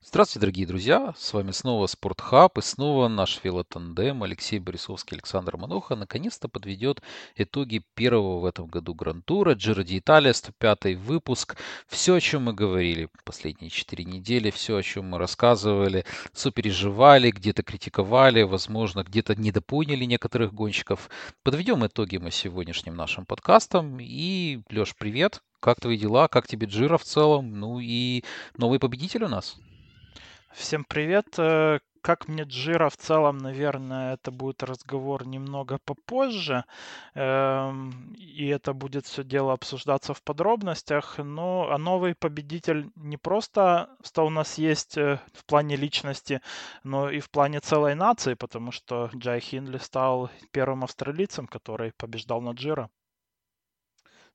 Здравствуйте, дорогие друзья! С вами снова Спортхаб и снова наш велотандем Алексей Борисовский, Александр Маноха наконец-то подведет итоги первого в этом году Гран-тура Джиро ди Италия, 105 выпуск. Все, о чем мы говорили последние четыре недели, все, о чем мы рассказывали, сопереживали, где-то критиковали, возможно, где-то недопоняли некоторых гонщиков. Подведем итоги мы сегодняшним нашим подкастом. И, Леш, привет! Как твои дела? Как тебе Джира в целом? Ну и новый победитель у нас. Всем привет. Э, как мне Джира в целом, наверное, это будет разговор немного попозже, эм, и это будет все дело обсуждаться в подробностях. Но а новый победитель не просто что у нас есть э, в плане личности, но и в плане целой нации, потому что Джай Хинли стал первым австралийцем, который побеждал на Джира.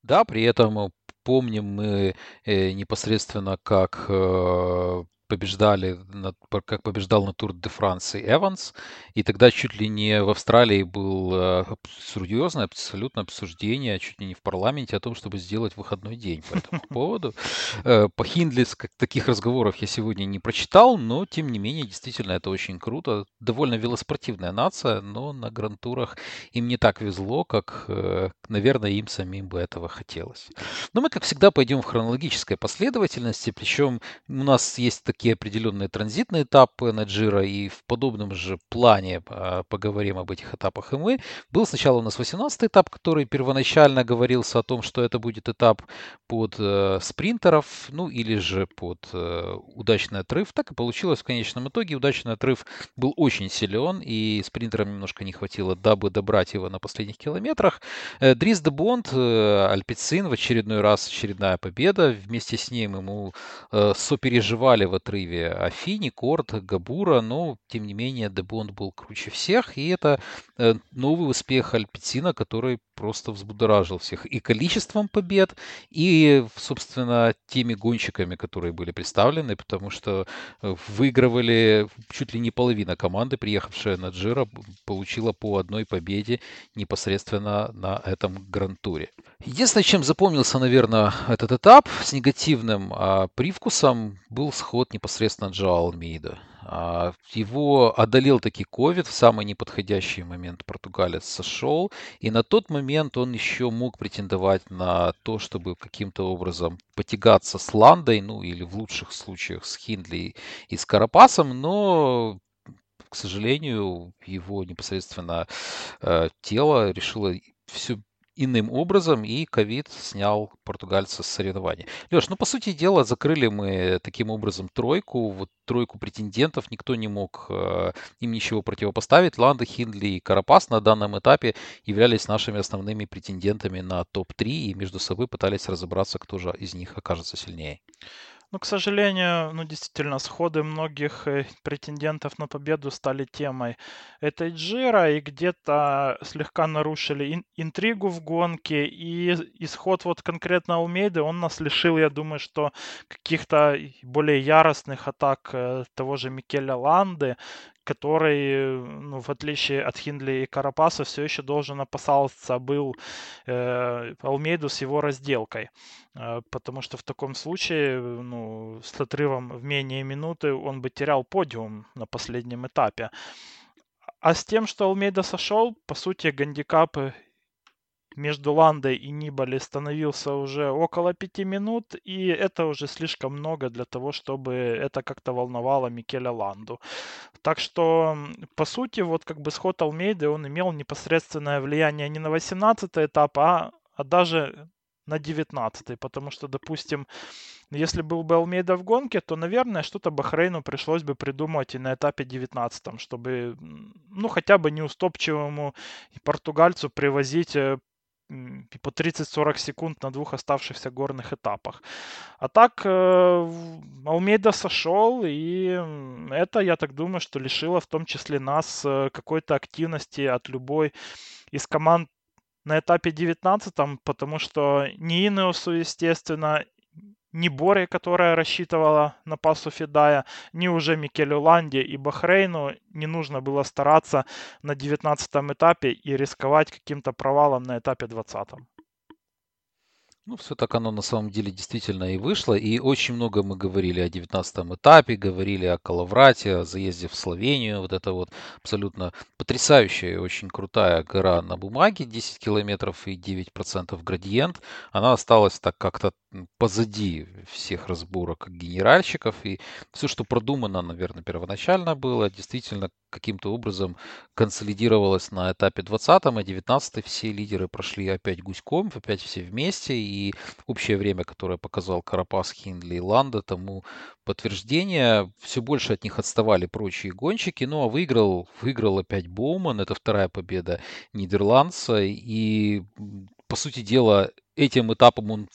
Да, при этом помним мы э, непосредственно, как э, побеждали, как побеждал на Тур де Франции Эванс, и тогда чуть ли не в Австралии был э, серьезное абсолютно обсуждение, чуть ли не в парламенте, о том, чтобы сделать выходной день по этому поводу. Э, по Хиндли таких разговоров я сегодня не прочитал, но тем не менее, действительно, это очень круто. Довольно велоспортивная нация, но на грантурах им не так везло, как, э, наверное, им самим бы этого хотелось. Но мы, как всегда, пойдем в хронологической последовательности, причем у нас есть такие такие определенные транзитные этапы на Джира, и в подобном же плане а, поговорим об этих этапах и мы. Был сначала у нас 18 этап, который первоначально говорился о том, что это будет этап под э, спринтеров, ну или же под э, удачный отрыв. Так и получилось в конечном итоге. Удачный отрыв был очень силен, и спринтерам немножко не хватило, дабы добрать его на последних километрах. Э, Дрис де Бонд, Альпицин в очередной раз, очередная победа. Вместе с ним ему сопереживали в отрыве Афини, Корт, Габура, но тем не менее Дебонд был круче всех, и это э, новый успех Альпицина, который просто взбудоражил всех и количеством побед, и, собственно, теми гонщиками, которые были представлены, потому что э, выигрывали чуть ли не половина команды, приехавшая на Джиро, получила по одной победе непосредственно на этом гран-туре. Единственное, чем запомнился, наверное, этот этап с негативным а, привкусом, был сход непосредственно Джо Алмейда. А, его одолел таки ковид в самый неподходящий момент. Португалец сошел, и на тот момент он еще мог претендовать на то, чтобы каким-то образом потягаться с Ландой, ну или в лучших случаях с Хиндли и с Карапасом, но к сожалению, его непосредственно э, тело решило всю иным образом, и ковид снял португальца с соревнований. Леш, ну, по сути дела, закрыли мы таким образом тройку, вот тройку претендентов, никто не мог э, им ничего противопоставить. Ланда, Хиндли и Карапас на данном этапе являлись нашими основными претендентами на топ-3, и между собой пытались разобраться, кто же из них окажется сильнее. Ну, к сожалению, ну, действительно, сходы многих э, претендентов на победу стали темой этой Джира и где-то слегка нарушили ин- интригу в гонке. И исход вот конкретно Алмейды, он нас лишил, я думаю, что каких-то более яростных атак э, того же Микеля Ланды, который, ну, в отличие от Хиндли и Карапаса, все еще должен опасаться был э, Алмейду с его разделкой. Э, потому что в таком случае, ну, с отрывом в менее минуты он бы терял подиум на последнем этапе. А с тем, что Алмейда сошел, по сути, гандикапы между Ландой и Нибали становился уже около пяти минут, и это уже слишком много для того, чтобы это как-то волновало Микеля Ланду. Так что, по сути, вот как бы сход Алмейды, он имел непосредственное влияние не на 18 этап, а, а даже на 19 потому что, допустим, если был бы Алмейда в гонке, то, наверное, что-то Бахрейну пришлось бы придумать и на этапе 19 чтобы, ну, хотя бы неуступчивому португальцу привозить э, по 30-40 секунд на двух оставшихся горных этапах. А так э, Алмейда сошел, и это, я так думаю, что лишило в том числе нас э, какой-то активности от любой из команд на этапе 19, потому что ни Инеосу, естественно, ни Боре, которая рассчитывала на пасу Федая, ни уже Микелю Ланде и Бахрейну не нужно было стараться на 19 этапе и рисковать каким-то провалом на этапе 20. Ну, все так оно на самом деле действительно и вышло. И очень много мы говорили о девятнадцатом этапе, говорили о Калаврате, о заезде в Словению. Вот это вот абсолютно потрясающая очень крутая гора на бумаге, 10 километров и 9% градиент. Она осталась так как-то позади всех разборок генеральщиков. И все, что продумано, наверное, первоначально было, действительно каким-то образом консолидировалось на этапе 20 а 19 все лидеры прошли опять гуськом, опять все вместе. И общее время, которое показал Карапас, Хиндли и Ланда, тому подтверждение. Все больше от них отставали прочие гонщики. Ну а выиграл, выиграл опять Боуман. Это вторая победа нидерландца. И, по сути дела, этим этапом он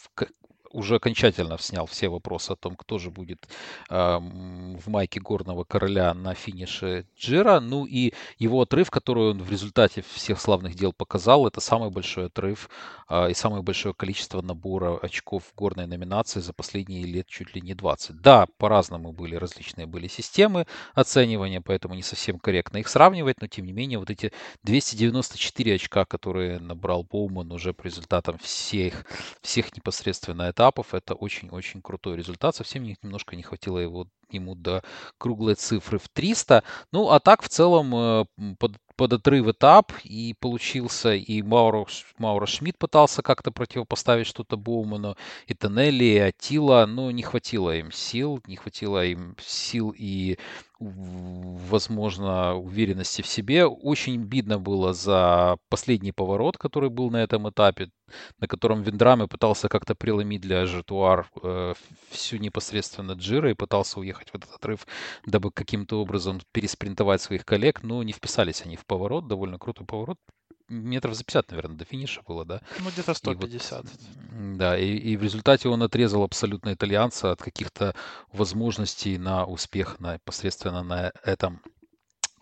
уже окончательно снял все вопросы о том, кто же будет в майке горного короля на финише Джира. Ну и его отрыв, который он в результате всех славных дел показал, это самый большой отрыв э, и самое большое количество набора очков в горной номинации за последние лет чуть ли не 20. Да, по-разному были, различные были системы оценивания, поэтому не совсем корректно их сравнивать, но тем не менее вот эти 294 очка, которые набрал Боуман уже по результатам всех, всех непосредственно этапов. Это очень-очень крутой результат. Совсем немножко не хватило его, ему до круглой цифры в 300. Ну, а так в целом э, под, под отрыв этап и получился, и Мауро, Мауро Шмидт пытался как-то противопоставить что-то Боуману, и Тоннелли, и Атила, но не хватило им сил, не хватило им сил и возможно, уверенности в себе. Очень обидно было за последний поворот, который был на этом этапе, на котором Виндраме пытался как-то преломить для Жетуар э, всю непосредственно Джира и пытался уехать в этот отрыв, дабы каким-то образом переспринтовать своих коллег, но не вписались они в поворот, довольно крутой поворот, метров за 50, наверное, до финиша было, да? Ну, где-то 150. И вот, да, и, и в результате он отрезал абсолютно итальянца от каких-то возможностей на успех на, непосредственно на этом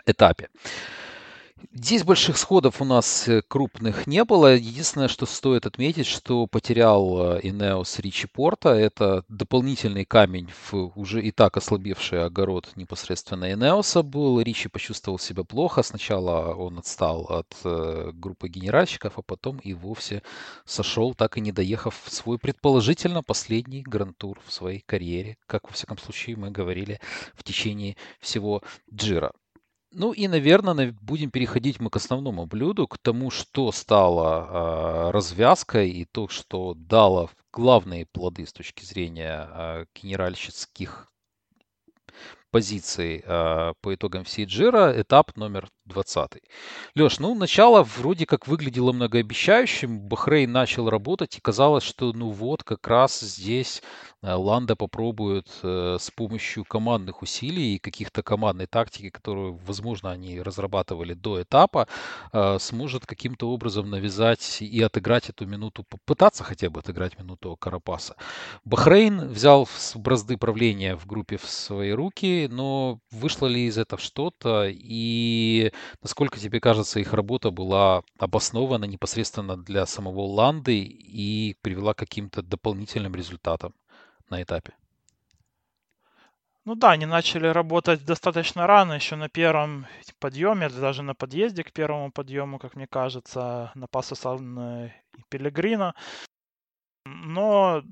этапе. Здесь больших сходов у нас э, крупных не было. Единственное, что стоит отметить, что потерял Инеос Ричи Порта. Это дополнительный камень в уже и так ослабевший огород непосредственно Инеоса был. Ричи почувствовал себя плохо. Сначала он отстал от э, группы генеральщиков, а потом и вовсе сошел, так и не доехав в свой предположительно последний грантур в своей карьере, как во всяком случае мы говорили в течение всего Джира. Ну и, наверное, будем переходить мы к основному блюду, к тому, что стало э, развязкой и то, что дало главные плоды с точки зрения э, генеральщицких позиций э, по итогам всей джира, этап номер 20. Леш, ну, начало вроде как выглядело многообещающим. Бахрейн начал работать, и казалось, что ну вот, как раз здесь э, Ланда попробует э, с помощью командных усилий и каких-то командной тактики, которую, возможно, они разрабатывали до этапа, э, сможет каким-то образом навязать и отыграть эту минуту, попытаться хотя бы отыграть минуту Карапаса. Бахрейн взял бразды правления в группе в свои руки, но вышло ли из этого что-то? И насколько тебе кажется, их работа была обоснована непосредственно для самого Ланды и привела к каким-то дополнительным результатам на этапе? Ну да, они начали работать достаточно рано, еще на первом подъеме, даже на подъезде к первому подъему, как мне кажется, на Пасо Сан и Пелегрино. Но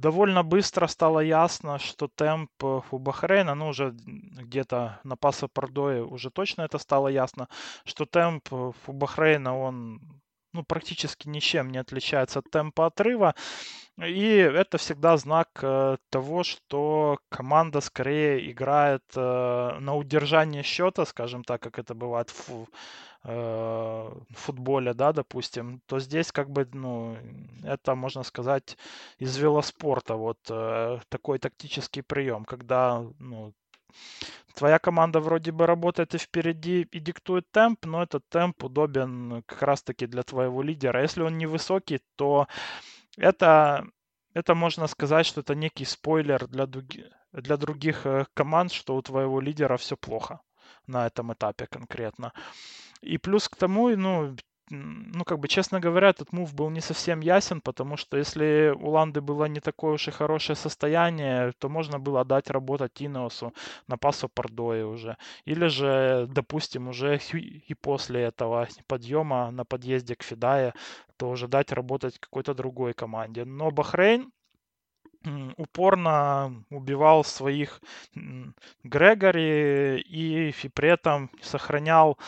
довольно быстро стало ясно, что темп э, у Бахрейна, ну уже где-то на Пасо Пардое уже точно это стало ясно, что темп э, у Бахрейна, он ну, практически ничем не отличается от темпа отрыва. И это всегда знак э, того, что команда скорее играет э, на удержание счета, скажем так, как это бывает в э, футболе, да, допустим, то здесь как бы, ну, это, можно сказать, из велоспорта, вот такой тактический прием, когда, ну, твоя команда вроде бы работает и впереди, и диктует темп, но этот темп удобен как раз-таки для твоего лидера. Если он невысокий, то это, это можно сказать, что это некий спойлер для, для других э, команд, что у твоего лидера все плохо на этом этапе конкретно. И плюс к тому, ну, ну, как бы, честно говоря, этот мув был не совсем ясен, потому что если у Ланды было не такое уж и хорошее состояние, то можно было дать работать Инеосу на пасу Пардое уже. Или же, допустим, уже и после этого подъема на подъезде к Фидае, то уже дать работать какой-то другой команде. Но Бахрейн упорно убивал своих Грегори и, при этом сохранял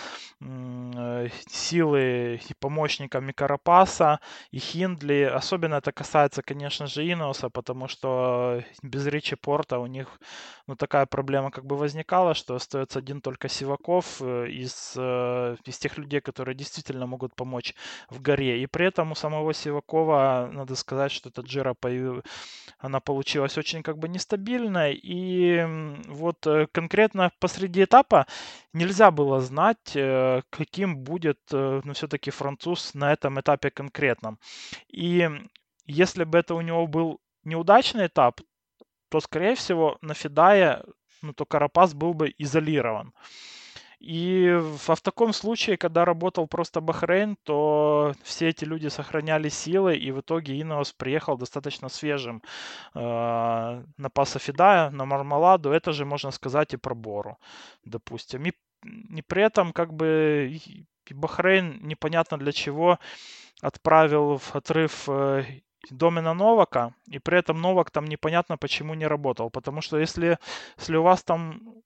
э, силы и помощниками Карапаса и Хиндли. Особенно это касается, конечно же, Иноса, потому что без Ричи Порта у них ну, такая проблема как бы возникала, что остается один только Сиваков э, из, э, из тех людей, которые действительно могут помочь в горе. И при этом у самого Сивакова, надо сказать, что этот Джира появился она получилась очень как бы нестабильной. И вот э, конкретно посреди этапа нельзя было знать, э, каким будет, э, ну, все-таки француз на этом этапе конкретном. И если бы это у него был неудачный этап, то, скорее всего, на Федае, ну, то Карапас был бы изолирован. И в, в таком случае, когда работал просто Бахрейн, то все эти люди сохраняли силы, и в итоге Инос приехал достаточно свежим э, на Паса Фидая, на Мармаладу. Это же можно сказать и про Бору, допустим. И, и при этом как бы и Бахрейн непонятно для чего отправил в отрыв э, Домина Новака, и при этом Новак там непонятно почему не работал. Потому что если, если у вас там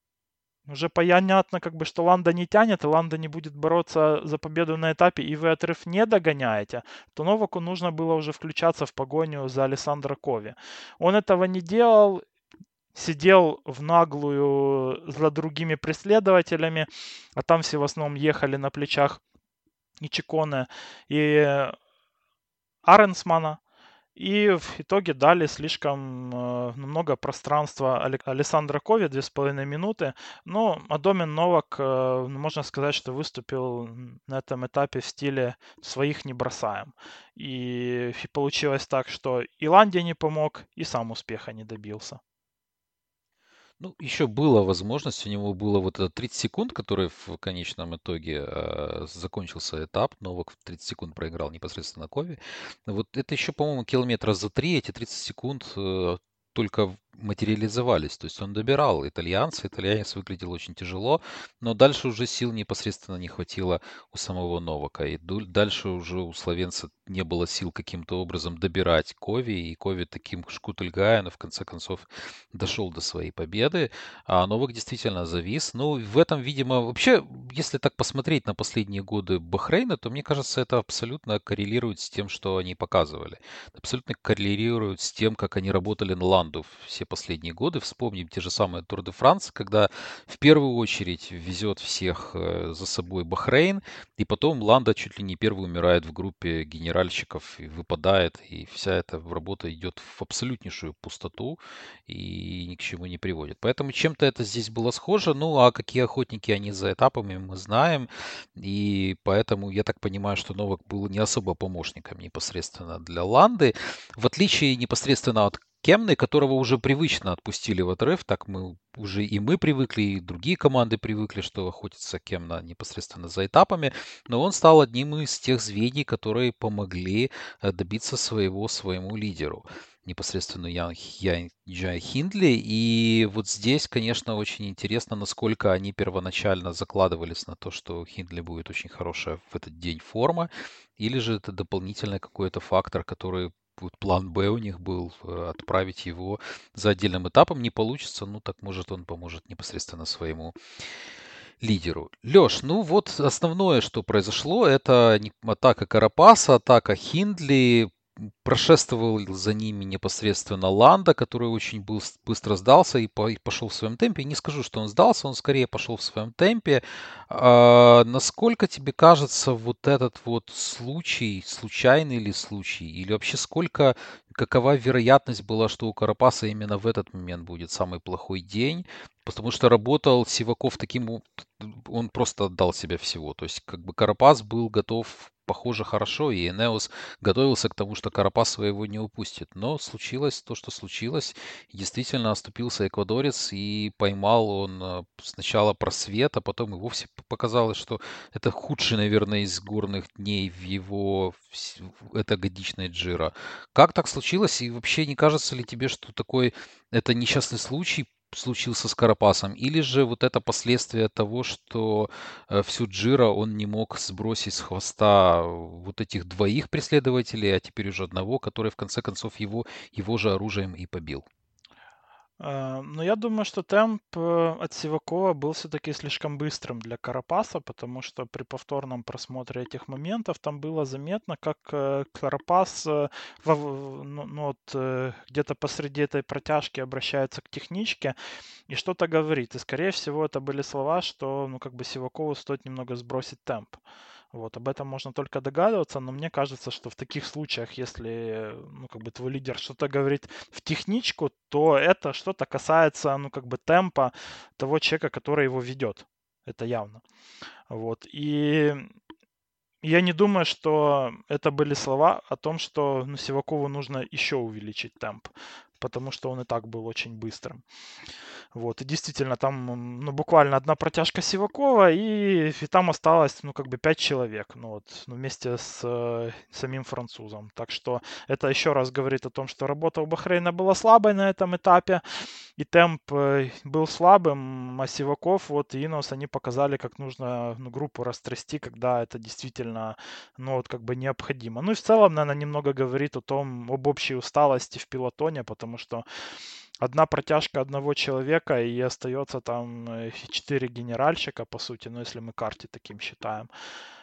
уже понятно, как бы, что Ланда не тянет, и Ланда не будет бороться за победу на этапе, и вы отрыв не догоняете, то Новаку нужно было уже включаться в погоню за Александра Кови. Он этого не делал, сидел в наглую за другими преследователями, а там все в основном ехали на плечах и Чиконе, и Аренсмана, и в итоге дали слишком э, много пространства Александра Кови, 2,5 минуты. Но Адомин Новак, э, ну, можно сказать, что выступил на этом этапе в стиле «своих не бросаем». И, и получилось так, что Иландия не помог, и сам успеха не добился. Ну, еще была возможность, у него было вот это 30 секунд, который в конечном итоге э, закончился этап. Новак в 30 секунд проиграл непосредственно Кови. Вот это еще, по-моему, километра за три, эти 30 секунд э, только материализовались. То есть он добирал итальянца, итальянец выглядел очень тяжело, но дальше уже сил непосредственно не хватило у самого Новака. И дальше уже у словенца не было сил каким-то образом добирать Кови, и Кови таким шкутульгая, в конце концов дошел до своей победы, а Новак действительно завис. Ну, в этом, видимо, вообще, если так посмотреть на последние годы Бахрейна, то мне кажется, это абсолютно коррелирует с тем, что они показывали. Абсолютно коррелирует с тем, как они работали на Ланду все последние годы. Вспомним те же самые Тур де Франс, когда в первую очередь везет всех э, за собой Бахрейн, и потом Ланда чуть ли не первый умирает в группе генеральщиков и выпадает, и вся эта работа идет в абсолютнейшую пустоту и ни к чему не приводит. Поэтому чем-то это здесь было схоже. Ну, а какие охотники они за этапами, мы знаем. И поэтому я так понимаю, что Новак был не особо помощником непосредственно для Ланды. В отличие непосредственно от Кемны, которого уже привычно отпустили в отрыв, так мы уже и мы привыкли, и другие команды привыкли, что охотится Кемна непосредственно за этапами, но он стал одним из тех звеньев, которые помогли э, добиться своего своему лидеру непосредственно Ян, Ян Джай Хиндли. И вот здесь, конечно, очень интересно, насколько они первоначально закладывались на то, что Хиндли будет очень хорошая в этот день форма, или же это дополнительный какой-то фактор, который вот план Б у них был э, отправить его за отдельным этапом. Не получится, ну так может он поможет непосредственно своему лидеру. Леш, ну вот основное, что произошло, это атака Карапаса, атака Хиндли, прошествовал за ними непосредственно Ланда, который очень был, быстро сдался и, по, и пошел в своем темпе. Не скажу, что он сдался, он скорее пошел в своем темпе. А, насколько тебе кажется вот этот вот случай, случайный ли случай, или вообще сколько, какова вероятность была, что у Карапаса именно в этот момент будет самый плохой день? Потому что работал Сиваков таким, он просто отдал себя всего. То есть как бы Карапас был готов похоже, хорошо, и Энеос готовился к тому, что Карапасова его не упустит. Но случилось то, что случилось. Действительно оступился эквадорец и поймал он э, сначала просвет, а потом и вовсе показалось, что это худший, наверное, из горных дней в его это годичное Джира. Как так случилось? И вообще не кажется ли тебе, что такой это несчастный случай случился с Карапасом, или же вот это последствие того, что э, всю Джира он не мог сбросить с хвоста вот этих двоих преследователей, а теперь уже одного, который в конце концов его, его же оружием и побил. А, Но я думаю, что темп э, от Сивакова был все-таки слишком быстрым для Карапаса, потому что при повторном просмотре этих моментов там было заметно, как э, Карапас э, ну, ну, вот, где-то посреди этой протяжки обращается к техничке и что-то говорит. И, скорее всего, это были слова, что ну, как бы Сивакову стоит немного сбросить темп. Вот, об этом можно только догадываться, но мне кажется, что в таких случаях, если, ну, как бы твой лидер что-то говорит в техничку, то это что-то касается, ну, как бы темпа того человека, который его ведет. Это явно. Вот, и я не думаю, что это были слова о том, что ну, Сивакову нужно еще увеличить темп, потому что он и так был очень быстрым. Вот, и действительно, там, ну, буквально одна протяжка Сивакова, и, и там осталось, ну, как бы пять человек, ну, вот, ну, вместе с э, самим французом. Так что это еще раз говорит о том, что работа у Бахрейна была слабой на этом этапе, и темп э, был слабым, а Сиваков, вот, и Инос, они показали, как нужно ну, группу растрясти, когда это действительно, ну, вот, как бы необходимо. Ну, и в целом, наверное, немного говорит о том, об общей усталости в пилотоне, потому что одна протяжка одного человека, и остается там э, четыре генеральщика, по сути, ну, если мы карте таким считаем.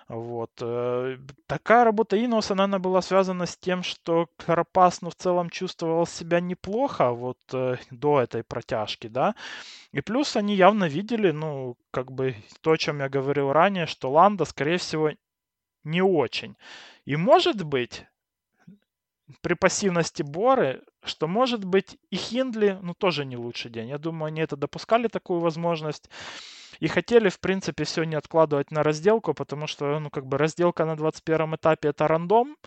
Вот. Э, такая работа Иноса, наверное, была связана с тем, что Карапас, ну, в целом чувствовал себя неплохо вот э, до этой протяжки, да. И плюс они явно видели, ну, как бы то, о чем я говорил ранее, что Ланда, скорее всего, не очень. И может быть, при пассивности Боры, что может быть и Хиндли, ну тоже не лучший день. Я думаю, они это допускали такую возможность. И хотели, в принципе, все не откладывать на разделку, потому что, ну, как бы разделка на 21 этапе это рандом,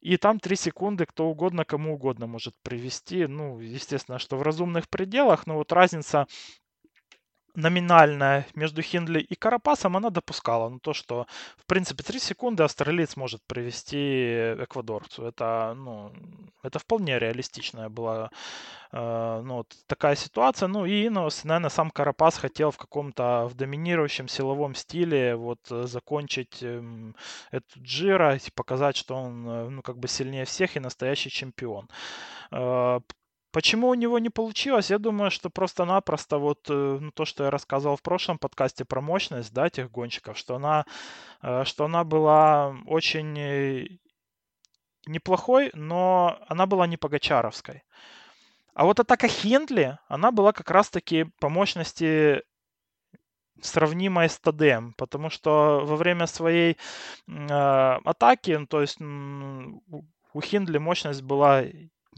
и там 3 секунды кто угодно, кому угодно может привести. Ну, естественно, что в разумных пределах, но вот разница номинальная между Хиндли и Карапасом, она допускала. Ну, то, что, в принципе, 3 секунды австралиец может привести эквадорцу. Это, ну, это вполне реалистичная была э, ну, такая ситуация. Ну, и, ну, наверное, сам Карапас хотел в каком-то в доминирующем силовом стиле вот закончить э, эту Джира и показать, что он, э, ну, как бы сильнее всех и настоящий чемпион. Э, Почему у него не получилось? Я думаю, что просто-напросто вот э, ну, то, что я рассказывал в прошлом подкасте про мощность, да, этих гонщиков, что она, э, что она была очень э, неплохой, но она была не Погачаровской. А вот атака Хиндли, она была как раз-таки по мощности сравнимая с ТДМ, потому что во время своей э, атаки, ну, то есть у Хиндли мощность была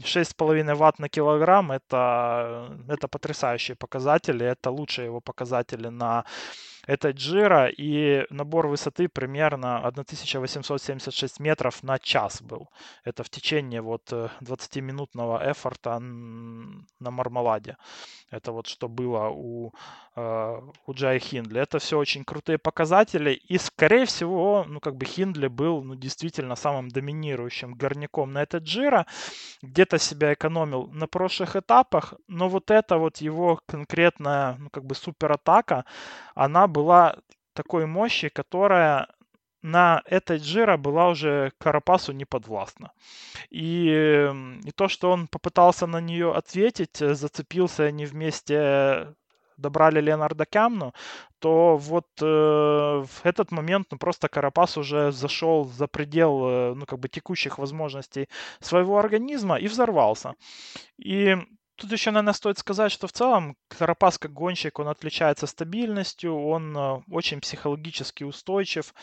6,5 ватт на килограмм это, это потрясающие показатели. Это лучшие его показатели на это Джира, и набор высоты примерно 1876 метров на час был. Это в течение вот 20-минутного э, эфорта на Мармаладе. Это вот что было у, э, у Джай Хиндли. Это все очень крутые показатели, и скорее всего, ну как бы Хиндли был ну, действительно самым доминирующим горняком на это Джира, где-то себя экономил на прошлых этапах, но вот это вот его конкретная, ну как бы суператака, она была такой мощи, которая на этой Джира была уже Карапасу не подвластна. И, и то, что он попытался на нее ответить, э, зацепился они вместе добрали Леонарда Кямну, то вот э, в этот момент ну, просто Карапас уже зашел за предел э, ну, как бы текущих возможностей своего организма и взорвался. И Тут еще, наверное, стоит сказать, что в целом Карапас как гонщик, он отличается стабильностью, он э, очень психологически устойчив,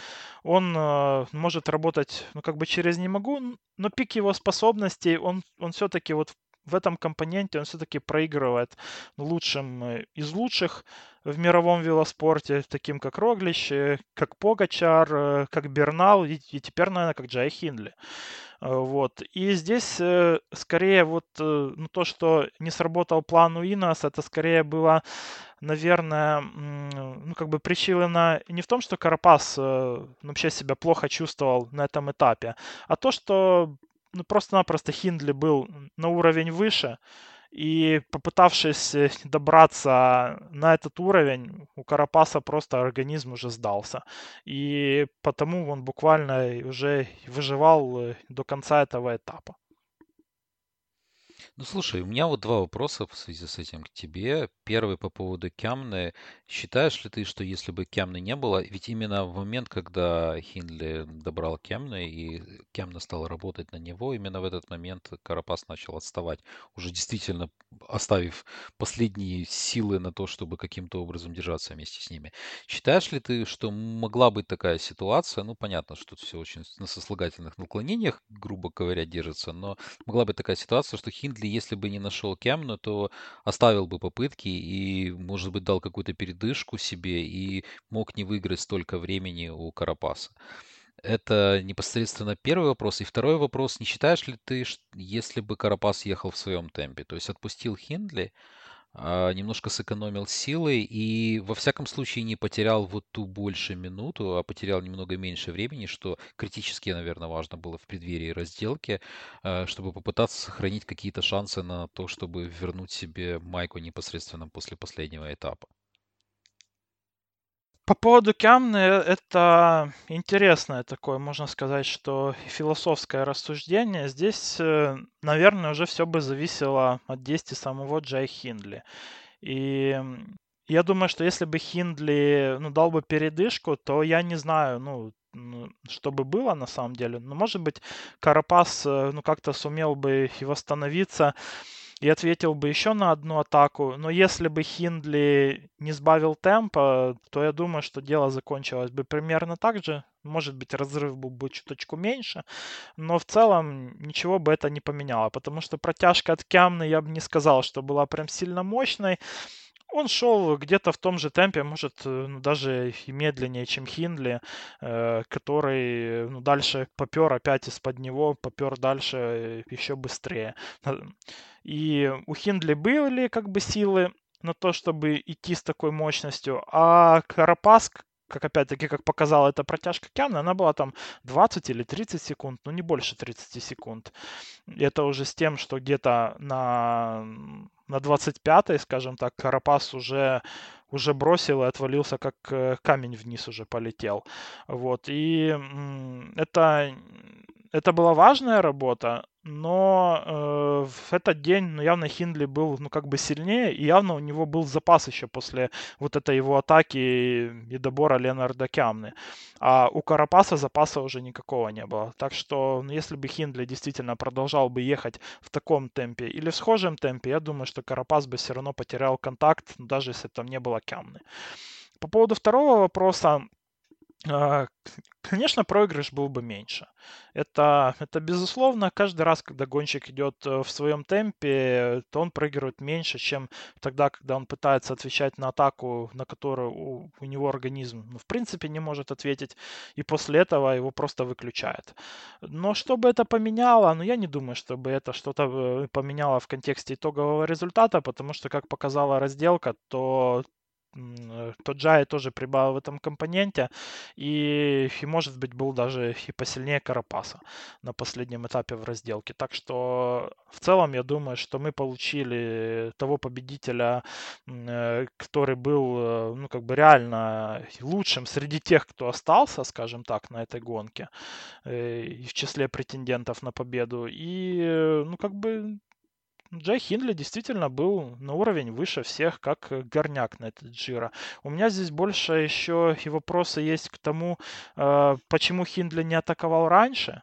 он э, может работать, ну, как бы через «не могу», но пик его способностей, он, он все-таки вот в этом компоненте он все-таки проигрывает лучшим э, из лучших в мировом велоспорте, таким как Роглич, э, как Погачар, э, как Бернал и, и теперь, наверное, как Джай Хиндли. Вот. И здесь скорее вот ну, то, что не сработал план у Инос, это скорее было наверное, ну, как бы причина не в том, что Карапас вообще себя плохо чувствовал на этом этапе, а то, что ну, просто-напросто Хиндли был на уровень выше, и попытавшись э, добраться на этот уровень, у Карапаса просто организм уже сдался. И потому он буквально уже выживал э, до конца этого этапа. Ну, слушай, у меня вот два вопроса в связи с этим к тебе. Первый по поводу Кямны. Считаешь ли ты, что если бы Кямны не было, ведь именно в момент, когда Хинли добрал Кямны и Кямна стала работать на него, именно в этот момент Карапас начал отставать, уже действительно оставив последние силы на то, чтобы каким-то образом держаться вместе с ними. Считаешь ли ты, что могла быть такая ситуация, ну, понятно, что это все очень на сослагательных наклонениях, грубо говоря, держится, но могла быть такая ситуация, что Хиндли Хиндли, если бы не нашел Кемна, то оставил бы попытки и, может быть, дал какую-то передышку себе и мог не выиграть столько времени у Карапаса. Это непосредственно первый вопрос. И второй вопрос, не считаешь ли ты, если бы Карапас ехал в своем темпе, то есть отпустил Хиндли, немножко сэкономил силы и во всяком случае не потерял вот ту больше минуту, а потерял немного меньше времени, что критически, наверное, важно было в преддверии разделки, а, чтобы попытаться сохранить какие-то шансы на то, чтобы вернуть себе майку непосредственно после последнего этапа. По поводу Кямны, это интересное такое, можно сказать, что философское рассуждение. Здесь, э, наверное, уже все бы зависело от действий самого Джай Хиндли. И я думаю, что если бы Хиндли ну, дал бы передышку, то я не знаю, ну, что бы было на самом деле. Но, может быть, Карапас э, ну, как-то сумел бы и восстановиться и ответил бы еще на одну атаку. Но если бы Хиндли не сбавил темпа, то я думаю, что дело закончилось бы примерно так же. Может быть, разрыв был бы чуточку меньше, но в целом ничего бы это не поменяло, потому что протяжка от Кямны я бы не сказал, что была прям сильно мощной. Он шел где-то в том же темпе, может, э, ну, даже и медленнее, чем Хиндли, э, который ну, дальше попер опять из-под него, попер дальше э, еще быстрее. И у Хиндли были как бы силы на то, чтобы идти с такой мощностью, а Карапас, как опять-таки, как показала эта протяжка Кяна, она была там 20 или 30 секунд, но не больше 30 секунд. Это уже с тем, что где-то на, на 25-й, скажем так, Карапас уже уже бросил и отвалился, как э, камень вниз уже полетел. Вот. И это это была важная работа, но э, в этот день, ну, явно Хиндли был, ну, как бы сильнее, и явно у него был запас еще после вот этой его атаки и добора Ленарда Кямны. А у Карапаса запаса уже никакого не было. Так что, ну, если бы Хиндли действительно продолжал бы ехать в таком темпе или в схожем темпе, я думаю, что Карапас бы все равно потерял контакт, даже если там не было Кямны. По поводу второго вопроса, конечно, проигрыш был бы меньше. Это, это безусловно, каждый раз, когда гонщик идет э, в своем темпе, то он проигрывает меньше, чем тогда, когда он пытается отвечать на атаку, на которую у, у него организм, ну, в принципе, не может ответить, и после этого его просто выключает. Но чтобы это поменяло, ну, я не думаю, чтобы это что-то э, поменяло в контексте итогового результата, потому что, как показала разделка, то Э, тот Джай тоже прибавил в этом компоненте, и, и может быть был даже и посильнее Карапаса на последнем этапе в разделке. Так что в целом я думаю, что мы получили того победителя, э, который был э, ну, как бы реально лучшим среди тех, кто остался, скажем так, на этой гонке, и в числе претендентов на победу. И ну как бы Джей Хиндли действительно был на уровень выше всех, как горняк на этот Джира. У меня здесь больше еще и вопросы есть к тому, э, почему Хиндли не атаковал раньше.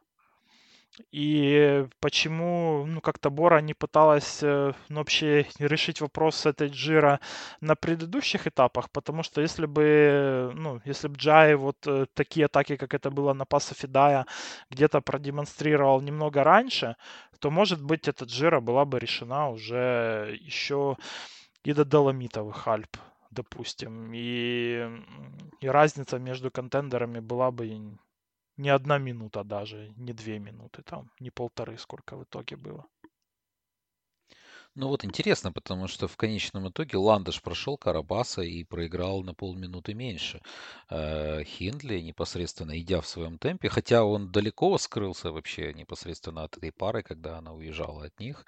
И почему, ну, как-то Бора не пыталась, э, ну, вообще решить вопрос с этой Джира на предыдущих этапах, потому что если бы, ну, если бы Джай вот э, такие атаки, как это было на Паса Фидая, где-то продемонстрировал немного раньше, то, может быть, эта Джира была бы решена уже еще и до Доломитовых Альп, допустим, и, и разница между контендерами была бы не одна минута даже, не две минуты там, не полторы, сколько в итоге было. Ну вот интересно, потому что в конечном итоге Ландыш прошел Карабаса и проиграл на полминуты меньше. Э, Хиндли непосредственно идя в своем темпе, хотя он далеко скрылся вообще непосредственно от этой пары, когда она уезжала от них.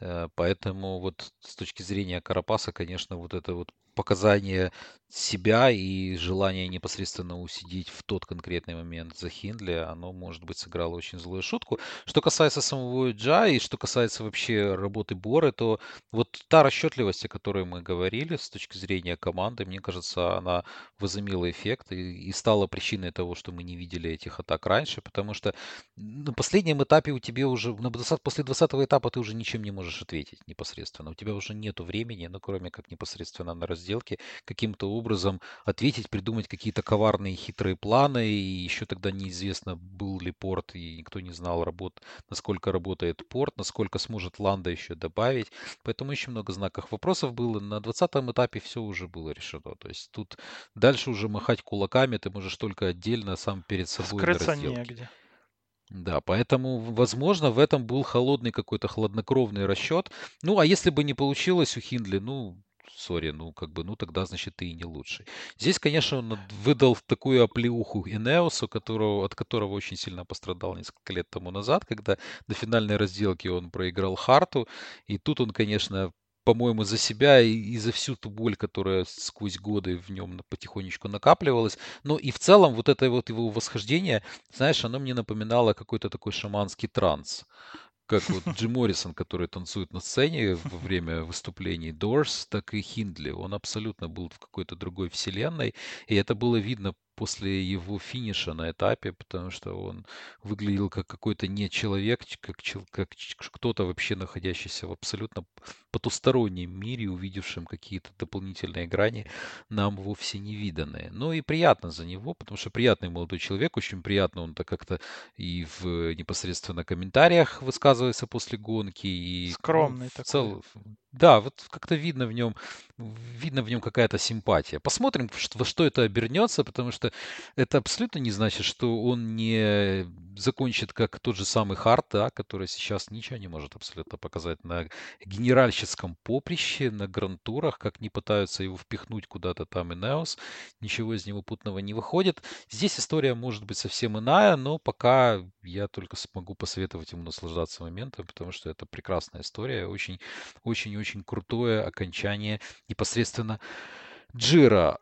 Э, поэтому вот с точки зрения Карапаса, конечно, вот это вот показание себя и желание непосредственно усидеть в тот конкретный момент за Хиндли, оно, может быть, сыграло очень злую шутку. Что касается самого Джа и что касается вообще работы Боры, то вот та расчетливость, о которой мы говорили с точки зрения команды, мне кажется, она возымела эффект и, и стала причиной того, что мы не видели этих атак раньше, потому что на последнем этапе у тебя уже, на 20, после 20 этапа ты уже ничем не можешь ответить непосредственно. У тебя уже нету времени, ну, кроме как непосредственно на разделке, каким-то образом ответить, придумать какие-то коварные хитрые планы. И еще тогда неизвестно, был ли порт, и никто не знал, работ, насколько работает порт, насколько сможет Ланда еще добавить. Поэтому еще много знаков вопросов было. На 20 этапе все уже было решено. То есть тут дальше уже махать кулаками ты можешь только отдельно сам перед собой Скрыться негде. Да, поэтому, возможно, в этом был холодный какой-то хладнокровный расчет. Ну, а если бы не получилось у Хиндли, ну, сори, ну, как бы, ну, тогда, значит, ты и не лучший. Здесь, конечно, он выдал такую оплеуху Инеосу, которого, от которого очень сильно пострадал несколько лет тому назад, когда до финальной разделки он проиграл Харту, и тут он, конечно, по-моему, за себя и, за всю ту боль, которая сквозь годы в нем потихонечку накапливалась. Но и в целом вот это вот его восхождение, знаешь, оно мне напоминало какой-то такой шаманский транс как вот Джим Моррисон, который танцует на сцене во время выступлений Doors, так и Хиндли. Он абсолютно был в какой-то другой вселенной, и это было видно после его финиша на этапе, потому что он выглядел как какой-то не человек, как, как кто-то вообще находящийся в абсолютно потустороннем мире, увидевшим какие-то дополнительные грани, нам вовсе не виданные. Ну и приятно за него, потому что приятный молодой человек, очень приятно он-то как-то и в непосредственно комментариях высказывается после гонки. И, ну, Скромный ну, в цел... Да, вот как-то видно в нем, видно в нем какая-то симпатия. Посмотрим, во что это обернется, потому что это абсолютно не значит, что он не закончит как тот же самый Харт, да, который сейчас ничего не может абсолютно показать на генеральщицком поприще, на грантурах, как не пытаются его впихнуть куда-то там и Неос, ничего из него путного не выходит. Здесь история может быть совсем иная, но пока я только смогу посоветовать ему наслаждаться моментом, потому что это прекрасная история, очень-очень очень крутое окончание непосредственно Джира.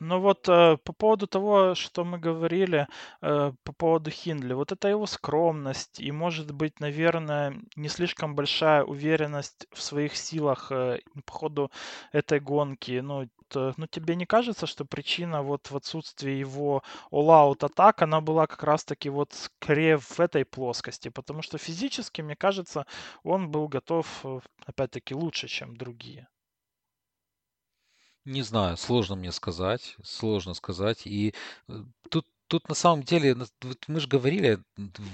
Ну вот э, по поводу того, что мы говорили э, по поводу Хиндли, вот это его скромность и, может быть, наверное, не слишком большая уверенность в своих силах э, по ходу этой гонки. Ну, то, ну, тебе не кажется, что причина вот в отсутствии его all-out атак, она была как раз-таки вот скорее в этой плоскости, потому что физически, мне кажется, он был готов, опять-таки, лучше, чем другие. Не знаю, сложно мне сказать, сложно сказать. И э, тут, тут на самом деле, вот мы же говорили,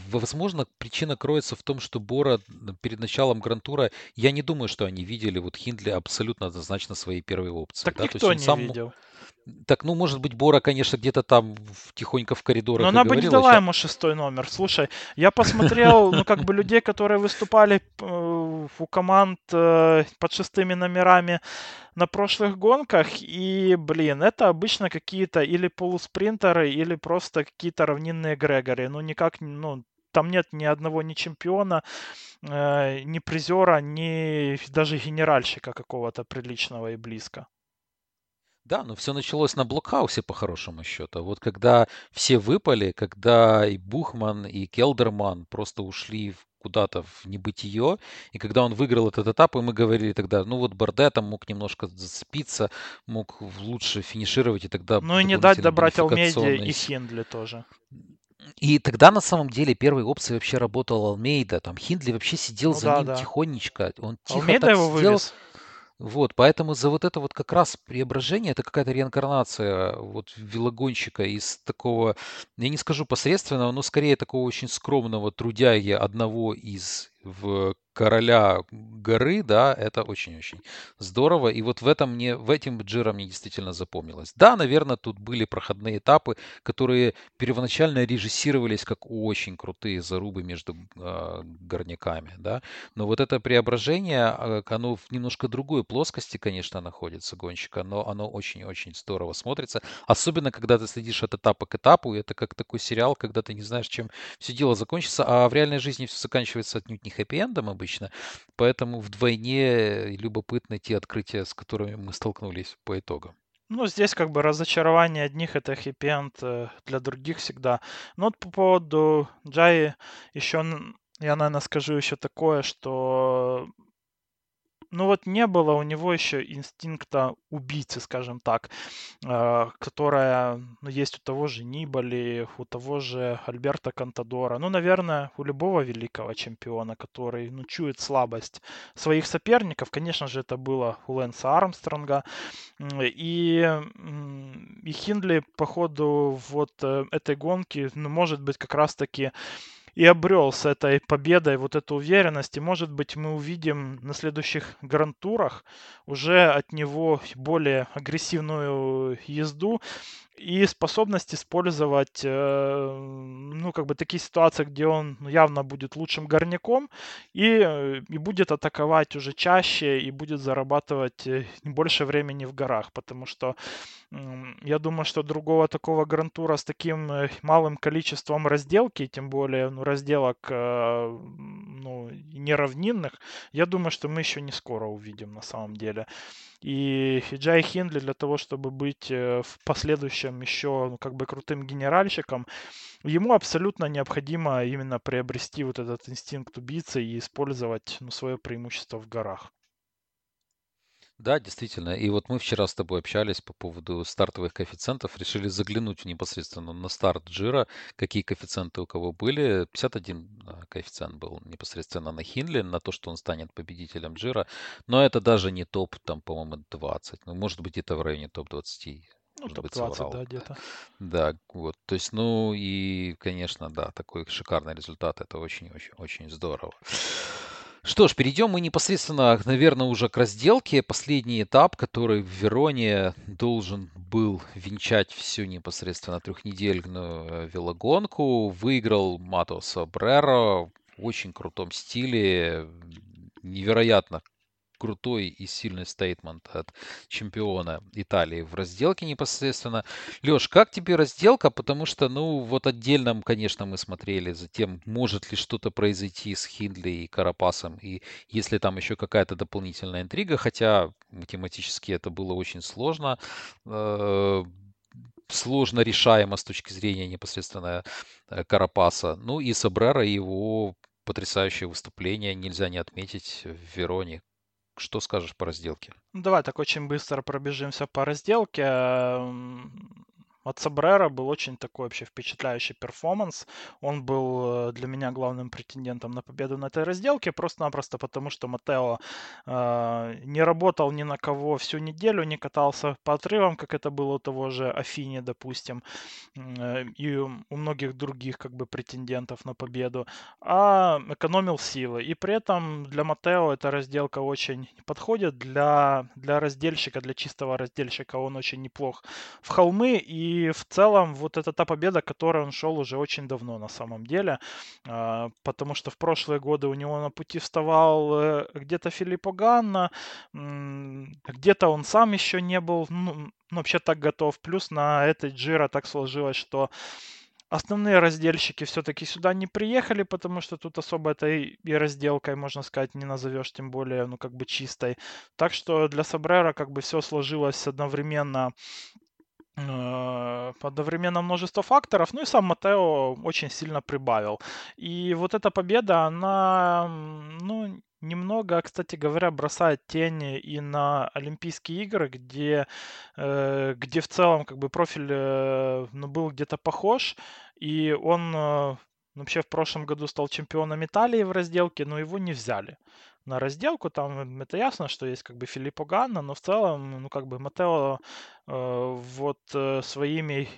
возможно, причина кроется в том, что Бора перед началом Грантура, я не думаю, что они видели вот Хиндли абсолютно однозначно своей первой опции. Так да? никто То есть он не сам... видел. Так, ну, может быть, Бора, конечно, где-то там тихонько в коридорах Но она бы не дала ему шестой номер. Слушай, я посмотрел, ну, как бы людей, которые выступали э, у команд э, под шестыми номерами на прошлых гонках, и, блин, это обычно какие-то или полуспринтеры, или просто какие-то равнинные Грегори. Ну, никак, ну, там нет ни одного ни чемпиона, э, ни призера, ни даже генеральщика какого-то приличного и близко. Да, но все началось на блокхаусе, по хорошему счету. Вот когда все выпали, когда и Бухман, и Келдерман просто ушли куда-то в небытие, и когда он выиграл этот этап, и мы говорили тогда, ну вот Барде там мог немножко зацепиться, мог лучше финишировать, и тогда... Ну и не дать добрать Алмеди и Хиндли тоже. И тогда на самом деле первой опцией вообще работал Алмейда. Там Хиндли вообще сидел Ну за да, ним да. тихонечко. Он тихо Алмейда так его сидел. вывез. Вот, поэтому за вот это вот как раз преображение, это какая-то реинкарнация вот велогонщика из такого, я не скажу посредственного, но скорее такого очень скромного трудяги одного из в короля горы, да, это очень-очень здорово. И вот в этом мне, в этим Джира мне действительно запомнилось. Да, наверное, тут были проходные этапы, которые первоначально режиссировались как очень крутые зарубы между э, горняками, да. Но вот это преображение, а, оно в немножко другой плоскости, конечно, находится гонщика, но оно очень-очень здорово смотрится. Особенно, когда ты следишь от этапа к этапу, это как такой сериал, когда ты не знаешь, чем все дело закончится, а в реальной жизни все заканчивается отнюдь не хэппи-эндом обычно, поэтому вдвойне любопытны те открытия, с которыми мы столкнулись по итогам. Ну, здесь как бы разочарование одних это хэппи-энд э, для других всегда. Но вот по поводу Джаи еще я, наверное, скажу еще такое, что ну вот не было у него еще инстинкта убийцы, скажем так, э, которая ну, есть у того же Нибали, у того же Альберта Кантадора, ну, наверное, у любого великого чемпиона, который ну, чует слабость своих соперников. Конечно же, это было у Лэнса Армстронга. И, и Хиндли по ходу вот э, этой гонки, ну, может быть, как раз-таки и обрел с этой победой вот эту уверенность. И, может быть, мы увидим на следующих грантурах уже от него более агрессивную езду и способность использовать, э, ну, как бы такие ситуации, где он ну, явно будет лучшим горняком и, э, и будет атаковать уже чаще и будет зарабатывать э, больше времени в горах, потому что я думаю, что другого такого грантура с таким малым количеством разделки, тем более ну, разделок ну, неравнинных, я думаю, что мы еще не скоро увидим на самом деле. И Джай Хиндли для того, чтобы быть в последующем еще ну, как бы крутым генеральщиком, ему абсолютно необходимо именно приобрести вот этот инстинкт убийцы и использовать ну, свое преимущество в горах. Да, действительно. И вот мы вчера с тобой общались по поводу стартовых коэффициентов, решили заглянуть непосредственно на старт Джира, какие коэффициенты у кого были. 51 а, коэффициент был непосредственно на Хинли, на то, что он станет победителем Джира. Но это даже не топ, там, по-моему, 20. Ну, может быть, это в районе топ-20. Ну, топ-20, да, где-то. Да, вот. То есть, ну и, конечно, да, такой шикарный результат. Это очень-очень-очень здорово. Что ж, перейдем мы непосредственно, наверное, уже к разделке. Последний этап, который в Вероне должен был венчать всю непосредственно трехнедельную э, велогонку. Выиграл Мато Сабреро в очень крутом стиле. Невероятно крутой и сильный стейтмент от чемпиона Италии в разделке непосредственно. Леш, как тебе разделка? Потому что, ну, вот отдельно, конечно, мы смотрели за тем, может ли что-то произойти с Хиндли и Карапасом, и если там еще какая-то дополнительная интрига, хотя математически это было очень сложно, э, сложно решаемо с точки зрения непосредственно э, Карапаса. Ну и Сабрера его потрясающее выступление нельзя не отметить в Вероне. Что скажешь по разделке? Давай так очень быстро пробежимся по разделке. От Сабрера был очень такой вообще впечатляющий перформанс. Он был э, для меня главным претендентом на победу на этой разделке, просто-напросто потому, что Матео э, не работал ни на кого всю неделю, не катался по отрывам, как это было у того же Афини, допустим, э, и у многих других как бы претендентов на победу, а экономил силы. И при этом для Матео эта разделка очень подходит. Для, для раздельщика, для чистого раздельщика он очень неплох в холмы и и в целом вот это та победа, к которой он шел уже очень давно на самом деле, а, потому что в прошлые годы у него на пути вставал э, где-то Филиппо Ганна, где-то он сам еще не был ну, ну, вообще так готов. Плюс на этой Джира так сложилось, что Основные раздельщики все-таки сюда не приехали, потому что тут особо этой и разделкой, можно сказать, не назовешь, тем более, ну, как бы чистой. Так что для Сабрера как бы все сложилось одновременно одновременно множество факторов, ну и сам Матео очень сильно прибавил. И вот эта победа, она, ну, немного, кстати говоря, бросает тени и на Олимпийские игры, где, э, где в целом как бы профиль э, ну, был где-то похож, и он э, вообще в прошлом году стал чемпионом Италии в разделке, но его не взяли на разделку. Там это ясно, что есть как бы Филиппо Ганна, но в целом, ну как бы Матео э, вот э, своими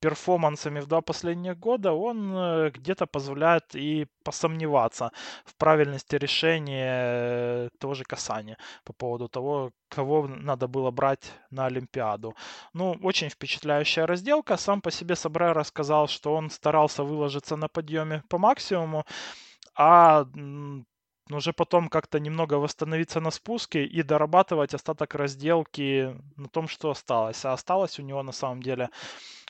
перформансами в два последних года, он э, где-то позволяет и посомневаться в правильности решения того же касания по поводу того, кого надо было брать на Олимпиаду. Ну, очень впечатляющая разделка. Сам по себе Сабре рассказал, что он старался выложиться на подъеме по максимуму, а уже потом как-то немного восстановиться на спуске и дорабатывать остаток разделки на том, что осталось. А осталось у него на самом деле